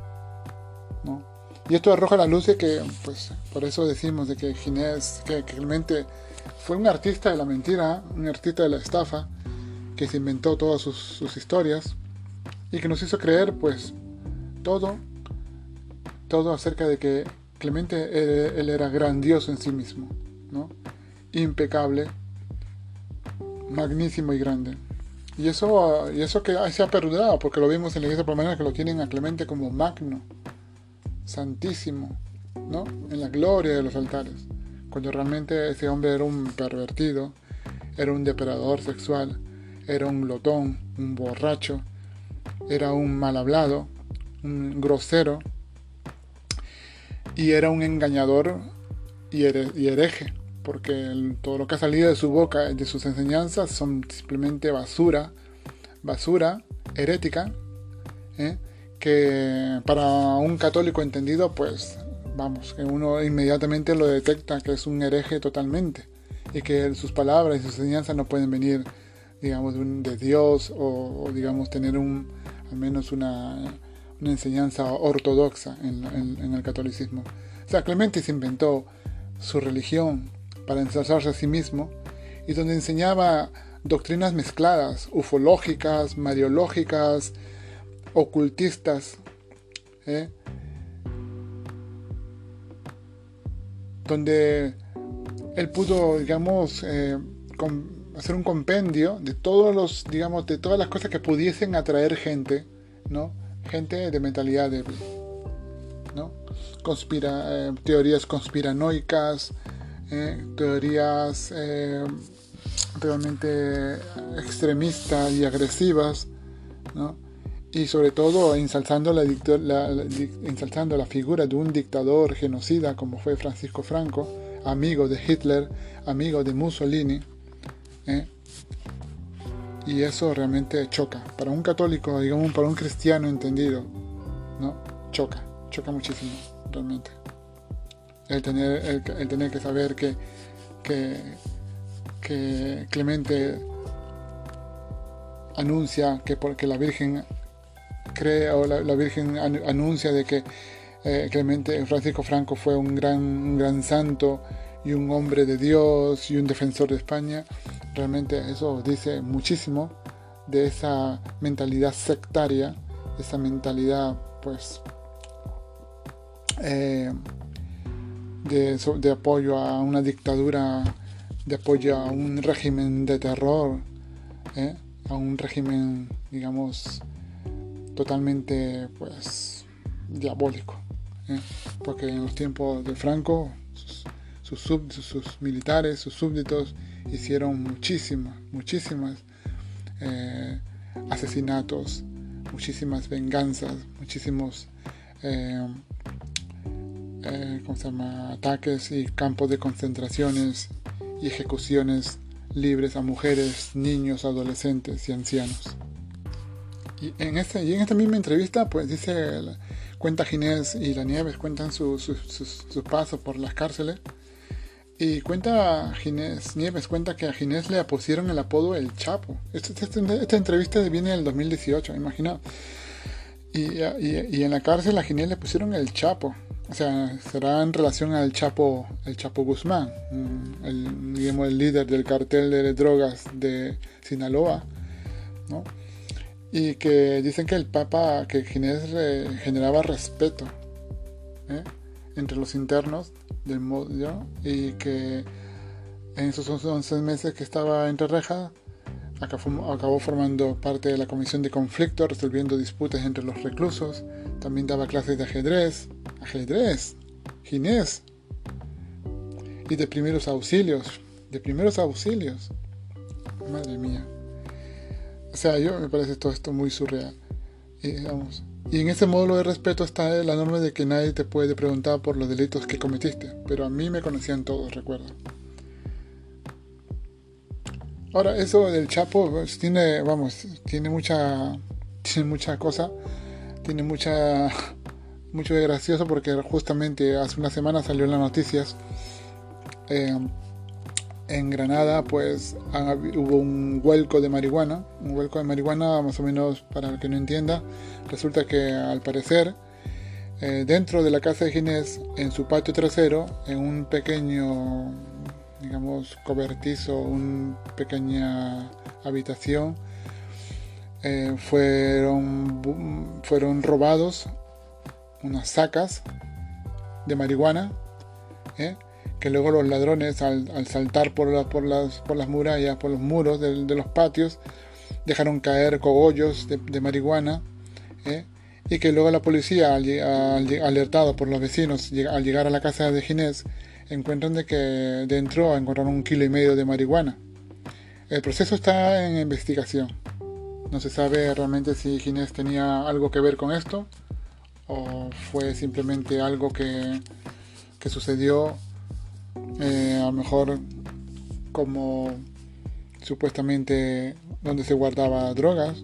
Y esto arroja la luz de que, pues, por eso decimos de que Ginés, que, Clemente fue un artista de la mentira, un artista de la estafa, que se inventó todas sus, historias y que nos hizo creer, pues, todo, todo acerca de que Clemente él, era grandioso en sí mismo, ¿no? impecable, magnísimo y grande. Y eso, y eso que se ha perdurado, porque lo vimos en la iglesia por que lo tienen a Clemente como magno, santísimo, ¿no? En la gloria de los altares. Cuando realmente ese hombre era un pervertido, era un depredador sexual, era un glotón, un borracho, era un mal hablado, un grosero, y era un engañador y hereje porque todo lo que ha salido de su boca, de sus enseñanzas, son simplemente basura, basura herética, ¿eh? que para un católico entendido, pues vamos, que uno inmediatamente lo detecta que es un hereje totalmente y que sus palabras y sus enseñanzas no pueden venir, digamos, de Dios o, digamos, tener un, al menos una, enseñanza ortodoxa en, en el catolicismo. O sea, Clemente se inventó su religión, para ensalzarse a sí mismo, y donde enseñaba doctrinas mezcladas, ufológicas, mariológicas, ocultistas, ¿eh? donde él pudo, digamos, eh, hacer un compendio de todos los, digamos, de todas las cosas que pudiesen atraer gente, ¿no? Gente de mentalidad débil, ¿no? Eh, teorías conspiranoicas, eh, teorías eh, realmente extremistas y agresivas, y sobre todo ensalzando la, ensalzando la figura de un dictador genocida como fue Francisco Franco, amigo de Hitler, amigo de Mussolini. ¿eh? Y eso realmente choca. Para un católico, digamos, para un cristiano entendido, ¿no? Choca, choca muchísimo, realmente. El tener, el, tener que saber que, que, que Clemente anuncia que porque la Virgen cree o la, Virgen anuncia de que eh, Clemente Francisco Franco fue un gran, un gran santo y un hombre de Dios y un defensor de España, realmente eso dice muchísimo de esa mentalidad sectaria, esa mentalidad pues eh, de, de, apoyo a una dictadura, de apoyo a un régimen de terror, eh, a un régimen, digamos, totalmente pues diabólico. ¿eh? Porque en los tiempos de Franco, sus, militares, sus súbditos, hicieron muchísimas, muchísimas eh, asesinatos, muchísimas venganzas, muchísimos ¿cómo se llama? ataques y campos de concentraciones y ejecuciones libres a mujeres, niños, adolescentes y ancianos. Y en, este, y en esta misma entrevista, pues dice, cuenta Ginés y la Nieves, cuentan sus su, pasos por las cárceles. Y cuenta Ginés, Nieves cuenta que a Ginés le pusieron el apodo El Chapo. Esta, esta, entrevista viene del 2018, imagino. Y, y, y, en la cárcel a Ginés le pusieron El Chapo. O sea, será en relación al Chapo, el Chapo Guzmán, mm, el, digamos, el líder del cartel de drogas de Sinaloa, ¿no? Y que dicen que el Papa, que Ginés generaba respeto ¿eh? entre los internos del modo, y que en esos 11 meses que estaba entre rejas, acabó formando parte de la comisión de conflicto, resolviendo disputas entre los reclusos, también daba clases de ajedrez, ajedrez, ginés y de primeros auxilios, de primeros auxilios. Madre mía. O sea, yo me parece todo esto muy surreal. Y, y en ese módulo de respeto está la norma de que nadie te puede preguntar por los delitos que cometiste, pero a mí me conocían todos, recuerdo. Ahora, eso del Chapo pues, tiene, vamos, tiene mucha, tiene mucha cosa, tiene mucha, mucho de gracioso porque justamente hace una semana salió en las noticias. Eh, en Granada, pues hubo un vuelco de marihuana, un vuelco de marihuana, más o menos para el que no entienda, resulta que al parecer eh, dentro de la casa de Ginés, en su patio trasero, en un pequeño digamos, cobertizo, una pequeña habitación, eh, fueron, fueron robados unas sacas de marihuana, ¿eh? que luego los ladrones al, saltar por, por, las, por las murallas, por los muros de, los patios, dejaron caer cogollos de, marihuana, ¿eh? y que luego la policía, alertado por los vecinos, al llegar a la casa de Ginés, encuentran de que dentro encontraron un kilo y medio de marihuana. El proceso está en investigación. No se sabe realmente si Ginés tenía algo que ver con esto o fue simplemente algo que, que sucedió eh, a lo mejor como supuestamente donde se guardaba drogas.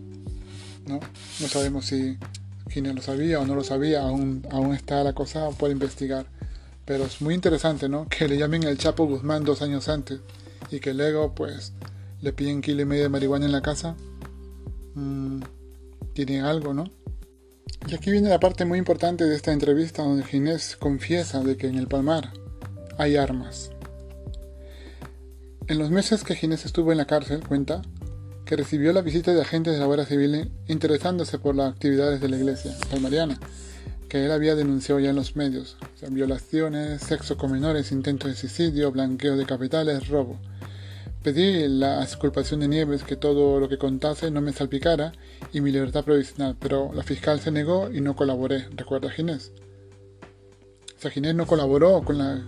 No, no sabemos si Ginés lo sabía o no lo sabía, aún, aún está la cosa por investigar. Pero es muy interesante, ¿no? Que le llamen el Chapo Guzmán dos años antes y que luego, pues, le piden kilo y medio de marihuana en la casa. Mm, tiene algo, ¿no? Y aquí viene la parte muy importante de esta entrevista donde Ginés confiesa de que en el Palmar hay armas. En los meses que Ginés estuvo en la cárcel, cuenta que recibió la visita de agentes de la Guardia Civil interesándose por las actividades de la iglesia palmariana que él había denunciado ya en los medios. violaciones, sexo con menores, intentos de suicidio, blanqueo de capitales, robo. Pedí la exculpación de Nieves que todo lo que contase no me salpicara y mi libertad provisional, pero la fiscal se negó y no colaboré, recuerda Ginés. O sea, Ginés no colaboró con la,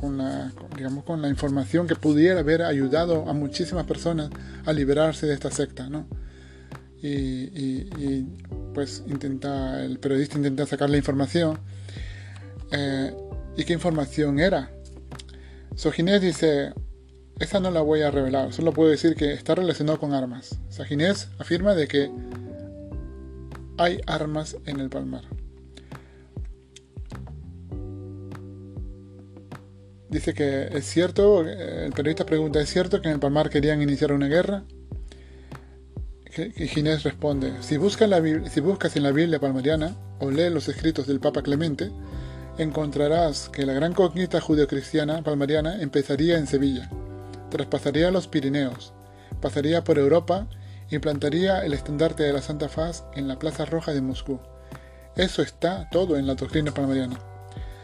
con la, digamos, con la información que pudiera haber ayudado a muchísimas personas a liberarse de esta secta, ¿no? y, pues intenta, el periodista intenta sacar la información. Eh, ¿Y qué información era? Ginés dice, esa no la voy a revelar, solo puedo decir que está relacionado con armas. Ginés afirma de que hay armas en el Palmar. Dice que es cierto, el periodista pregunta, ¿es cierto que en el Palmar querían iniciar una guerra? Y Ginés responde, si buscas, si buscas en la Biblia palmariana o lees los escritos del Papa Clemente, encontrarás que la gran conquista judeocristiana palmariana empezaría en Sevilla, traspasaría los Pirineos, pasaría por Europa y plantaría el estandarte de la Santa Faz en la Plaza Roja de Moscú. Eso está todo en la doctrina palmariana.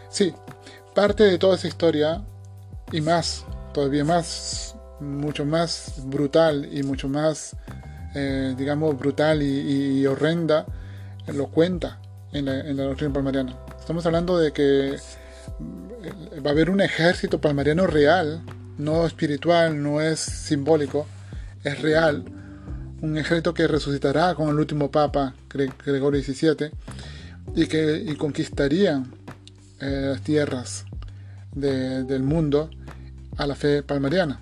Sí, parte de toda esa historia y más, todavía más, mucho más brutal y mucho más, eh, digamos, brutal y, horrenda, lo cuenta en la, en la, doctrina palmariana. Estamos hablando de que eh, va a haber un ejército palmariano real, no espiritual, no es simbólico, es real. Un ejército que resucitará con el último Papa, Gregorio XVII, y que y conquistaría eh, las tierras del mundo a la fe palmariana.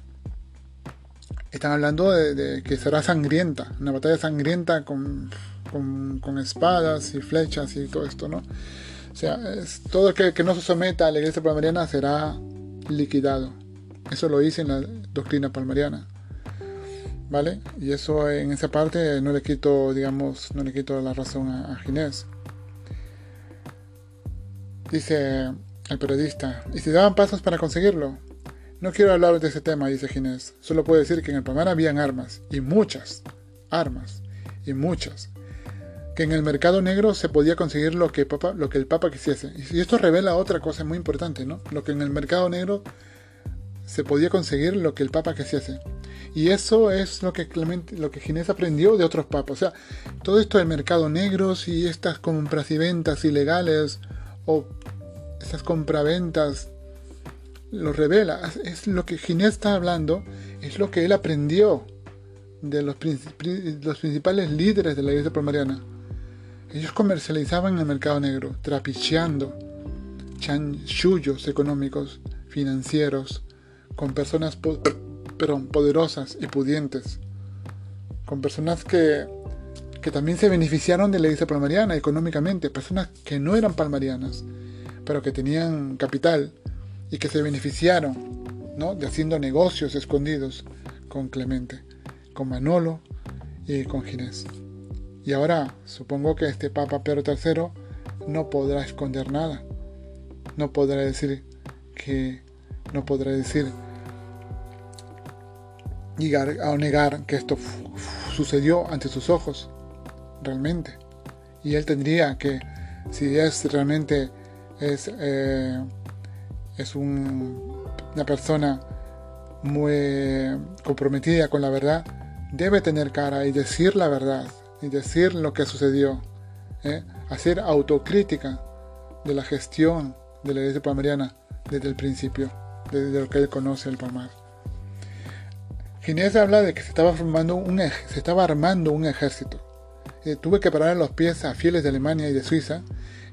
Están hablando de, que será sangrienta, una batalla sangrienta con, con, espadas y flechas y todo esto, ¿no? O sea, todo el que, que, no se someta a la iglesia palmariana será liquidado. Eso lo dice en la doctrina palmariana. ¿Vale? Y eso en esa parte no le quito, digamos, no le quito la razón a, a Ginés. Dice el periodista, ¿y si daban pasos para conseguirlo? No quiero hablar de ese tema, dice Ginés. Solo puedo decir que en el Palmar habían armas, y muchas, armas, y muchas. Que en el mercado negro se podía conseguir lo que, lo que el Papa quisiese. Y esto revela otra cosa muy importante, ¿no? Lo que en el mercado negro se podía conseguir lo que el Papa quisiese. Y eso es lo que, lo que Ginés aprendió de otros papas. O sea, todo esto del mercado negro y estas compras y ventas ilegales o estas compraventas lo revela. Es lo que Ginés está hablando, es lo que él aprendió de los, los principales líderes de la iglesia palmariana. Ellos comercializaban en el mercado negro, trapicheando chanchullos económicos, financieros, con personas poderosas y pudientes, con personas que, que también se beneficiaron de la iglesia palmariana económicamente, personas que no eran palmarianas, pero que tenían capital y que se beneficiaron ¿no? de haciendo negocios escondidos con Clemente, con Manolo y con Ginés. Y ahora supongo que este Papa Pedro III no podrá esconder nada, no podrá decir que no podrá decir o negar que esto sucedió ante sus ojos realmente y él tendría que si es realmente es, eh, es una persona muy comprometida con la verdad, debe tener cara y decir la verdad, y decir lo que sucedió, ¿eh? hacer autocrítica de la gestión de la iglesia palmariana desde el principio, desde lo que él conoce el Palmar. Ginés habla de que se estaba, formando un, se estaba armando un ejército. Eh, tuve que parar los pies a fieles de Alemania y de Suiza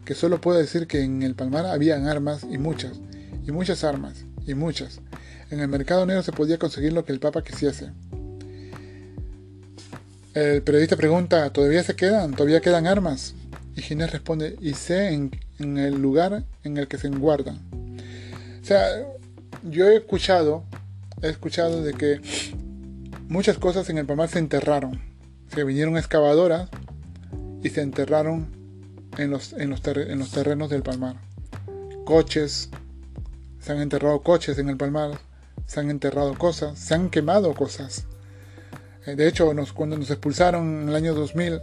que solo puedo decir que en el Palmar habían armas y muchas, y muchas armas, y muchas. En el mercado negro se podía conseguir lo que el Papa quisiese. El periodista pregunta, ¿todavía se quedan? ¿Todavía quedan armas? Y Ginés responde, y sé en, en el lugar en el que se guardan. O sea, yo he escuchado, he escuchado de que muchas cosas en el Palmar se enterraron. Se vinieron excavadoras y se enterraron en los, en los, en los terrenos del Palmar. Coches, se han enterrado coches en el Palmar, se han enterrado cosas, se han quemado cosas. Eh, de hecho, cuando nos expulsaron en el año 2000,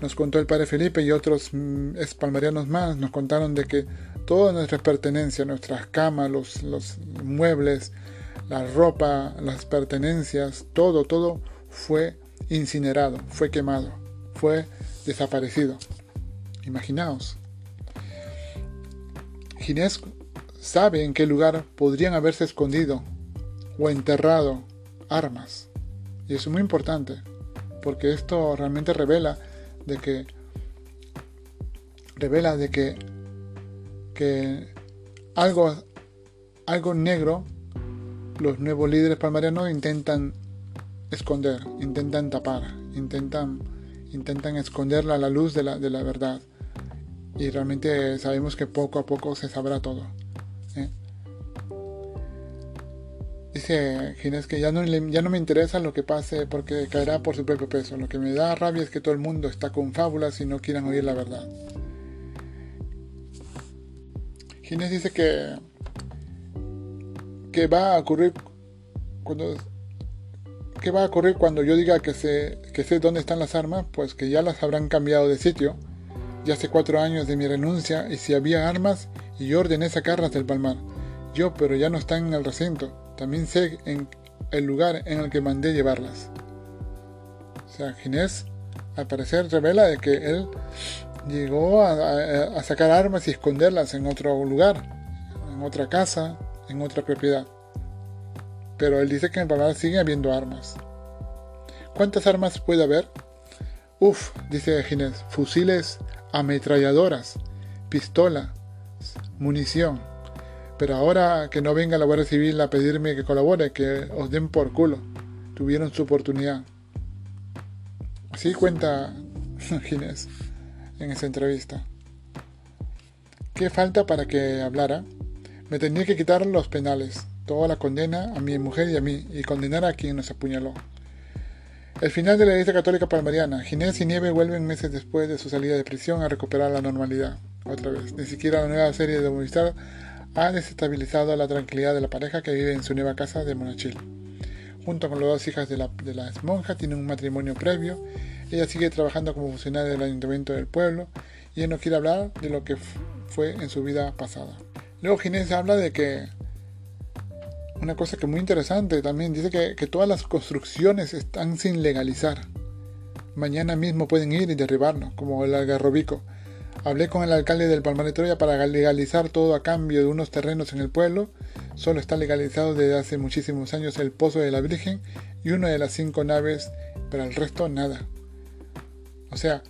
nos contó el padre Felipe y otros mm, espalmarianos más, nos contaron de que todas nuestras pertenencias, nuestras camas, los muebles, la ropa, las pertenencias, todo, todo fue incinerado, fue quemado, fue desaparecido. Imaginaos. Ginés sabe en qué lugar podrían haberse escondido o enterrado armas. Y eso es muy importante. porque esto realmente revela de que revela de que, que algo, algo negro los nuevos líderes palmarianos intentan esconder, intentan tapar, intentan, intentan esconder la, la luz de la, de la verdad. Y realmente sabemos que poco a poco se sabrá todo. ¿eh? Dice Ginés que ya no, ya no me interesa lo que pase porque caerá por su propio peso. Lo que me da rabia es que todo el mundo está con fábulas y no quieran oír la verdad. Ginés dice que, que va a ocurrir cuando ¿Qué va a ocurrir cuando yo diga que sé, que sé dónde están las armas? Pues que ya las habrán cambiado de sitio. Ya hace cuatro años de mi renuncia y si había armas y yo ordené sacarlas del palmar. Yo, pero ya no están en el recinto. También sé en el lugar en el que mandé llevarlas. O sea, Ginés al parecer revela de que él llegó a sacar armas y esconderlas en otro lugar, en otra casa, en otra propiedad pero él dice que en Palmar sigue habiendo armas. ¿Cuántas armas puede haber? Uf, dice Ginés, fusiles, ametralladoras, pistola, munición. Pero ahora que no venga la Guardia Civil a pedirme que colabore, que os den por culo. Tuvieron su oportunidad. Así cuenta Ginés en esa entrevista. ¿Qué falta para que hablara? Me tenía que quitar los penales toda la condena a mi mujer y a mí, y condenar a quien nos apuñaló. El final de la Iglesia Católica Palmariana. Ginés y Nieve vuelven meses después de su salida de prisión a recuperar la normalidad. Otra vez. Ni siquiera la nueva serie de Movistar ha desestabilizado la tranquilidad de la pareja que vive en su nueva casa de Monachil. Junto con las dos hijas de la, de monja, tienen un matrimonio previo. Ella sigue trabajando como funcionaria del ayuntamiento del pueblo y él no quiere hablar de lo que fue en su vida pasada. Luego Ginés habla de que una cosa que muy interesante también, dice que, todas las construcciones están sin legalizar. Mañana mismo pueden ir y derribarlo, como el algarrobico. Hablé con el alcalde del Palmar de Troya para legalizar todo a cambio de unos terrenos en el pueblo. Solo está legalizado desde hace muchísimos años el Pozo de la Virgen y una de las cinco naves, pero el resto nada. O sea,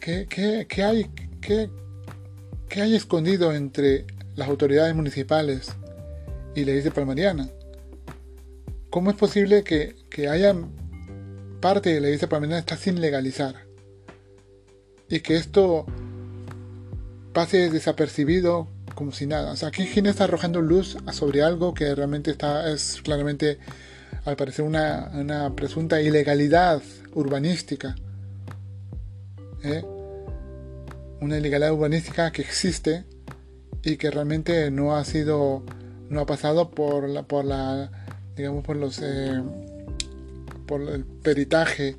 ¿qué, qué, hay, qué, qué hay escondido entre las autoridades municipales, y le dice palmariana. ¿Cómo es posible que, haya parte de la iglesia palmariana está sin legalizar? Y que esto pase desapercibido como si nada. O sea, aquí Gine está arrojando luz sobre algo que realmente está, es claramente, al parecer, una, una presunta ilegalidad urbanística. ¿eh? Una ilegalidad urbanística que existe y que realmente no ha sido no ha pasado por la, por la digamos, por los, eh, por el peritaje,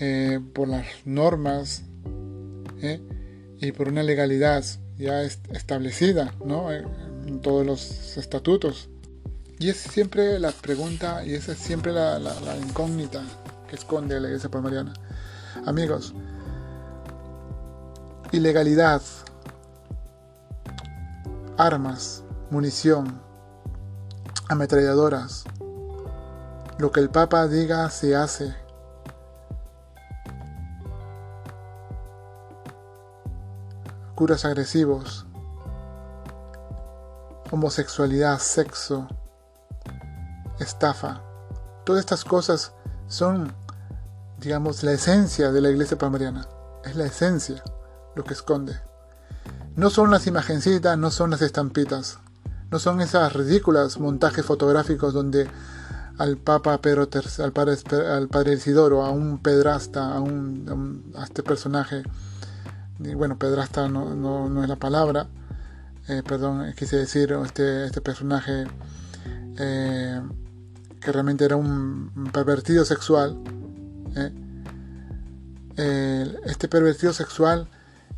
eh, por las normas ¿eh? y por una legalidad ya establecida, ¿no? En todos los estatutos. Y es siempre la pregunta y esa es siempre la, la incógnita que esconde la Iglesia Palmariana. Amigos, ilegalidad, armas, munición, ametralladoras. Lo que el Papa diga se hace. Curas agresivos. Homosexualidad, sexo, estafa. Todas estas cosas son, digamos, la esencia de la iglesia palmariana. Es la esencia lo que esconde. No son las imagencitas, no son las estampitas. No son esas ridículas montajes fotográficos donde al Papa Pedro al padre, al padre Isidoro, a un pedrasta, a, un, a, este personaje, bueno, pedrasta no, no, es la palabra, eh, perdón, quise decir este, este personaje eh, que realmente era un pervertido sexual, eh, este pervertido sexual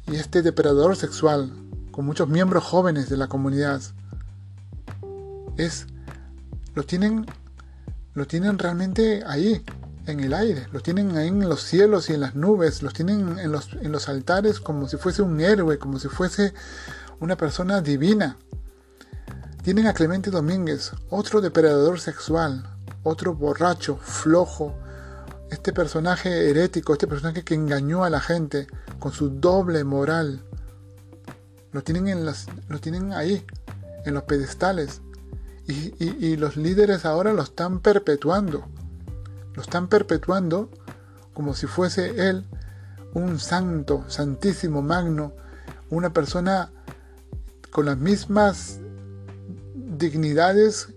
y este depredador sexual, con muchos miembros jóvenes de la comunidad, es lo tienen lo tienen realmente ahí en el aire, lo tienen ahí en los cielos y en las nubes, los tienen en los, en los altares como si fuese un héroe, como si fuese una persona divina. Tienen a Clemente Domínguez, otro depredador sexual, otro borracho, flojo, este personaje herético, este personaje que engañó a la gente con su doble moral, lo tienen, en las, lo tienen ahí, en los pedestales. Y, y los líderes ahora lo están perpetuando. Lo están perpetuando como si fuese él un santo, santísimo, magno, una persona con las mismas dignidades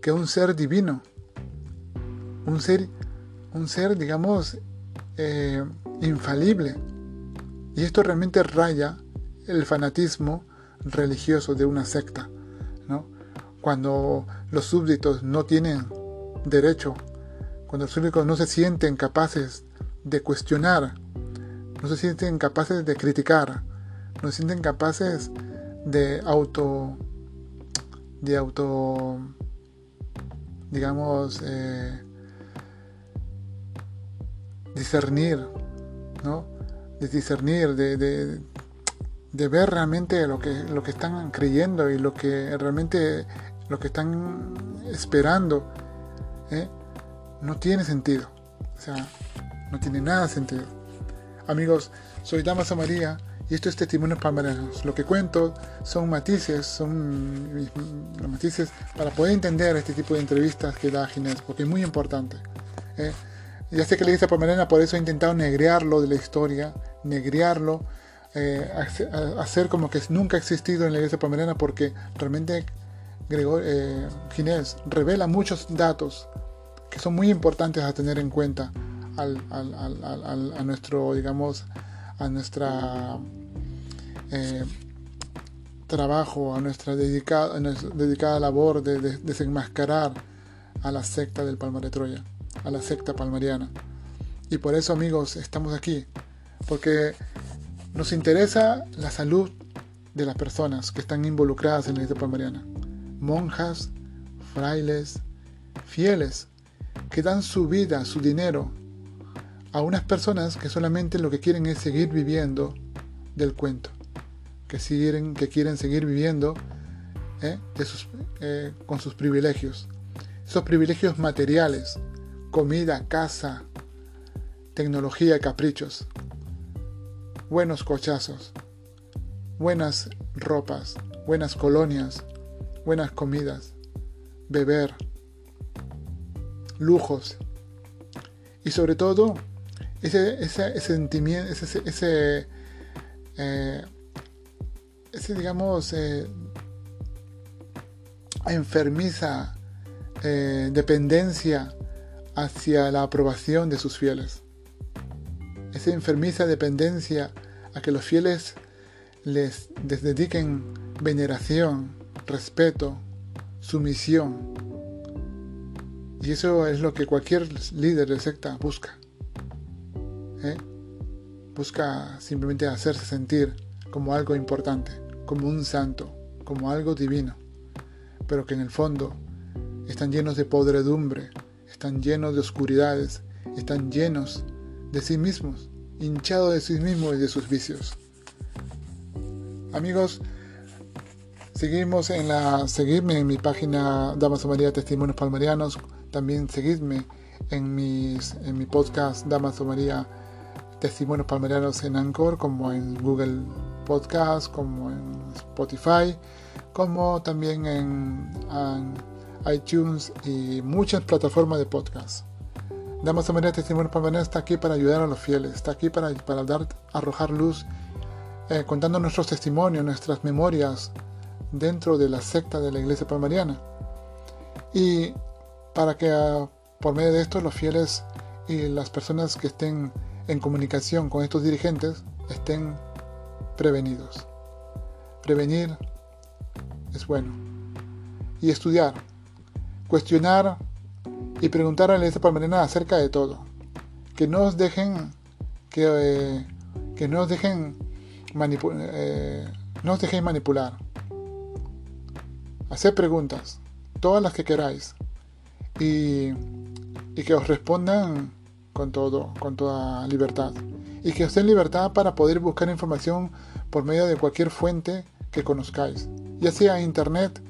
que un ser divino. Un ser, un ser digamos, eh, infalible. Y esto realmente raya el fanatismo religioso de una secta. ¿no? Cuando los súbditos no tienen derecho, cuando los súbditos no se sienten capaces de cuestionar, no se sienten capaces de criticar, no se sienten capaces de auto, de auto, digamos, eh, discernir, ¿no? De discernir, de, de, ver realmente lo que, lo que están creyendo y lo que realmente lo que están esperando, ¿eh? no tiene sentido. O sea, no tiene nada sentido. Amigos, soy Damaso María y esto es Testimonios Palmarianos. Lo que cuento son matices, son los matices para poder entender este tipo de entrevistas que da Ginés, porque es muy importante. ¿eh? Ya sé que la iglesia palmariana por eso he intentado negrearlo de la historia, negrearlo, eh, hacer como que nunca ha existido en la iglesia palmariana, porque realmente Gregor, eh, Ginés revela muchos datos que son muy importantes a tener en cuenta a nuestro, digamos, a nuestra eh, trabajo, a nuestra dedicada, dedicada labor de, desenmascarar a la secta del Palmar de Troya, a la secta palmariana. Y por eso, amigos, estamos aquí, porque nos interesa la salud de las personas que están involucradas en la iglesia palmariana. Monjas, frailes, fieles, que dan su vida, su dinero, a unas personas que solamente lo que quieren es seguir viviendo del cuento, que, siguen, que quieren seguir viviendo ¿eh? eh, con sus privilegios, esos privilegios materiales, comida, casa, tecnología, caprichos, buenos cochazos, buenas ropas, buenas colonias, buenas comidas, beber, lujos. Y sobre todo ese, ese, sentimiento, ese, ese, eh, digamos, eh, enfermiza eh, dependencia hacia la aprobación de sus fieles. Esa enfermiza dependencia a que los fieles les, dediquen veneración, respeto, sumisión. Y eso es lo que cualquier líder de secta busca. ¿eh? busca simplemente hacerse sentir como algo importante, como un santo, como algo divino, pero que en el fondo están llenos de podredumbre, están llenos de oscuridades, están llenos de sí mismos, hinchados de sí mismos y de sus vicios. Amigos, seguimos en la, seguidme en mi página Damaso María Testimonios Palmarianos, también seguidme en, mis, en mi podcast Damaso María testimonios palmerianos en Anchor, como en Google Podcast, como en Spotify, como también en, iTunes y muchas plataformas de podcast. Damos a manera Testimonios Palmerianos está aquí para ayudar a los fieles, está aquí para, para arrojar luz, eh, contando nuestros testimonios, nuestras memorias dentro de la secta de la iglesia palmariana. Y para que ah, por medio de esto los fieles y las personas que estén en comunicación con estos dirigentes estén prevenidos. Prevenir es bueno. Y estudiar, cuestionar y preguntar a la iglesia palmarina acerca de todo. Que no os dejen que, eh, que no os dejen eh, no os manipular. Hacer preguntas, todas las que queráis, y, y que os respondan con todo, con toda libertad. Y que os den libertad para poder buscar información por medio de cualquier fuente que conozcáis. Ya sea internet,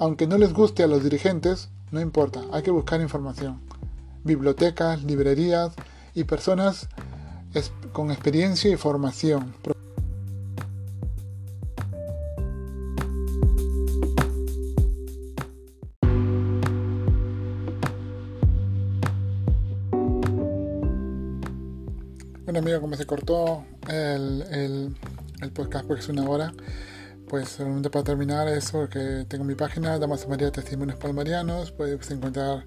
aunque no les guste a los dirigentes, no importa, hay que buscar información. Bibliotecas, librerías, y personas con experiencia y formación. Bueno amigo, como se cortó el podcast porque es una hora, pues solamente para terminar eso, que tengo mi página, Damas María Testimonios Palmarianos, puedes encontrar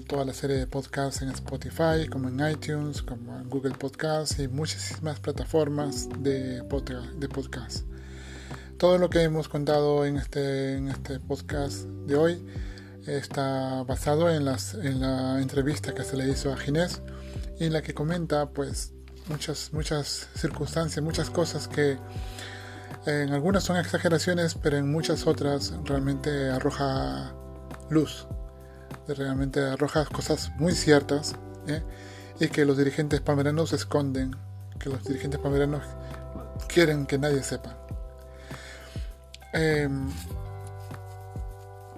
toda la serie de podcasts en Spotify, como en iTunes, como en Google Podcasts y muchísimas plataformas de, podcast. Todo lo que hemos contado en este, en este podcast de hoy está basado en, las, en la entrevista que se le hizo a Ginés, en la que comenta pues muchas, muchas circunstancias, muchas cosas que en algunas son exageraciones, pero en muchas otras realmente arroja luz realmente arroja cosas muy ciertas ¿eh? y que los dirigentes palmeranos esconden, que los dirigentes palmeranos quieren que nadie sepa. Em,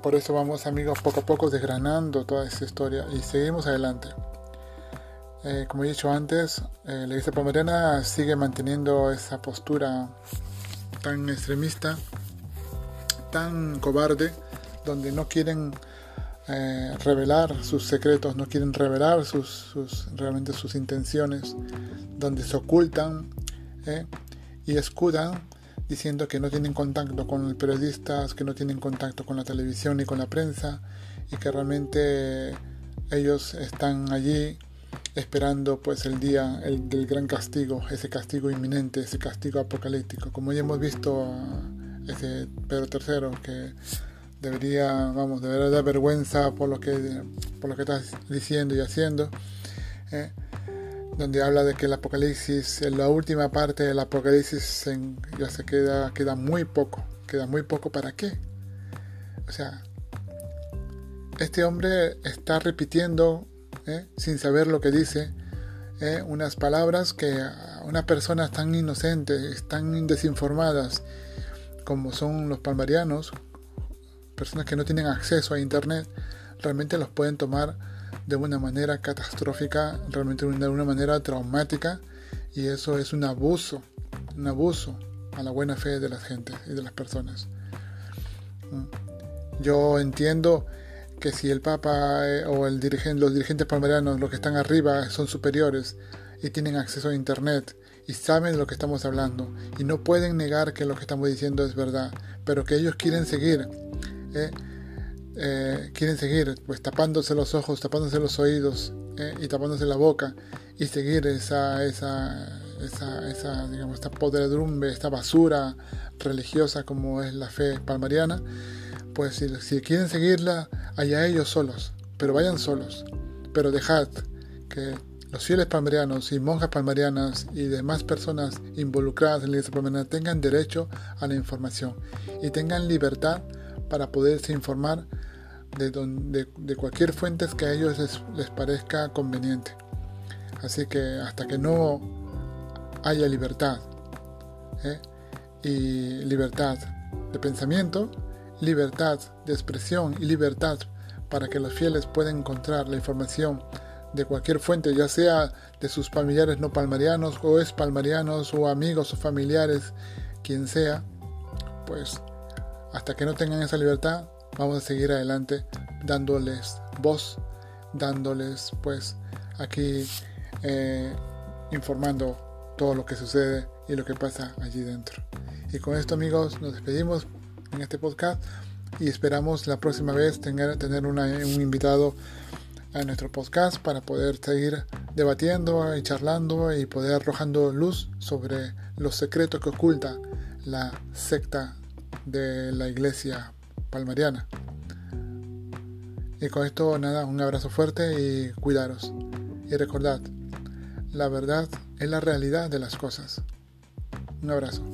por eso vamos amigos poco a poco desgranando toda esta historia y seguimos adelante. Eh, como he dicho antes, eh, la iglesia palmerana sigue manteniendo esa postura tan extremista, tan cobarde, donde no quieren eh, revelar sus secretos, no quieren revelar sus, realmente sus intenciones, donde se ocultan eh, y escudan diciendo que no tienen contacto con los periodistas, que no tienen contacto con la televisión ni con la prensa y que realmente ellos están allí esperando pues el día el, del gran castigo, ese castigo inminente, ese castigo apocalíptico, como ya hemos visto ese Pedro III que debería, vamos, debería dar vergüenza por lo que, por lo que estás diciendo y haciendo. ¿eh? donde habla de que el apocalipsis, en la última parte del apocalipsis ya se queda, queda muy poco. Queda muy poco para qué. O sea, este hombre está repitiendo, ¿eh? sin saber lo que dice, ¿eh? unas palabras que a una persona tan inocente, tan desinformadas como son los palmarianos, personas que no tienen acceso a Internet realmente los pueden tomar de una manera catastrófica, realmente de una manera traumática y eso es un abuso, un abuso a la buena fe de la gente y de las personas. Mm. Yo entiendo que si el Papa eh, o los dirigentes palmerianos, los que están arriba, son superiores y tienen acceso a Internet y saben de lo que estamos hablando y no pueden negar que lo que estamos diciendo es verdad, pero que ellos quieren seguir ¿eh? Eh, quieren seguir pues tapándose los ojos, tapándose los oídos y tapándose la boca y seguir esa, esa, esa, esa, digamos, esta podredumbre, esta basura religiosa como es la fe palmariana, pues si, si quieren seguirla, allá ellos solos, pero vayan solos, pero dejad que los fieles palmarianos y monjas palmarianas y demás personas involucradas en la iglesia palmariana tengan derecho a la información y tengan libertad para poderse informar de, cualquier fuente que a ellos les, parezca conveniente. Así que hasta que no haya libertad, ¿eh? y libertad de pensamiento, libertad de expresión y libertad para que los fieles puedan encontrar la información de cualquier fuente, ya sea de sus familiares no palmarianos o es palmarianos o amigos o familiares, quien sea, pues hasta que no tengan esa libertad, vamos a seguir adelante dándoles voz, dándoles pues aquí eh, informando todo lo que sucede y lo que pasa allí dentro. Y con esto amigos nos despedimos en este podcast y esperamos la próxima vez tener, tener un invitado a nuestro podcast para poder seguir debatiendo y charlando y poder arrojando luz sobre los secretos que oculta la secta de la iglesia palmariana. Y con esto nada, un abrazo fuerte y cuidaros. Y recordad, la verdad es la realidad de las cosas. Un abrazo.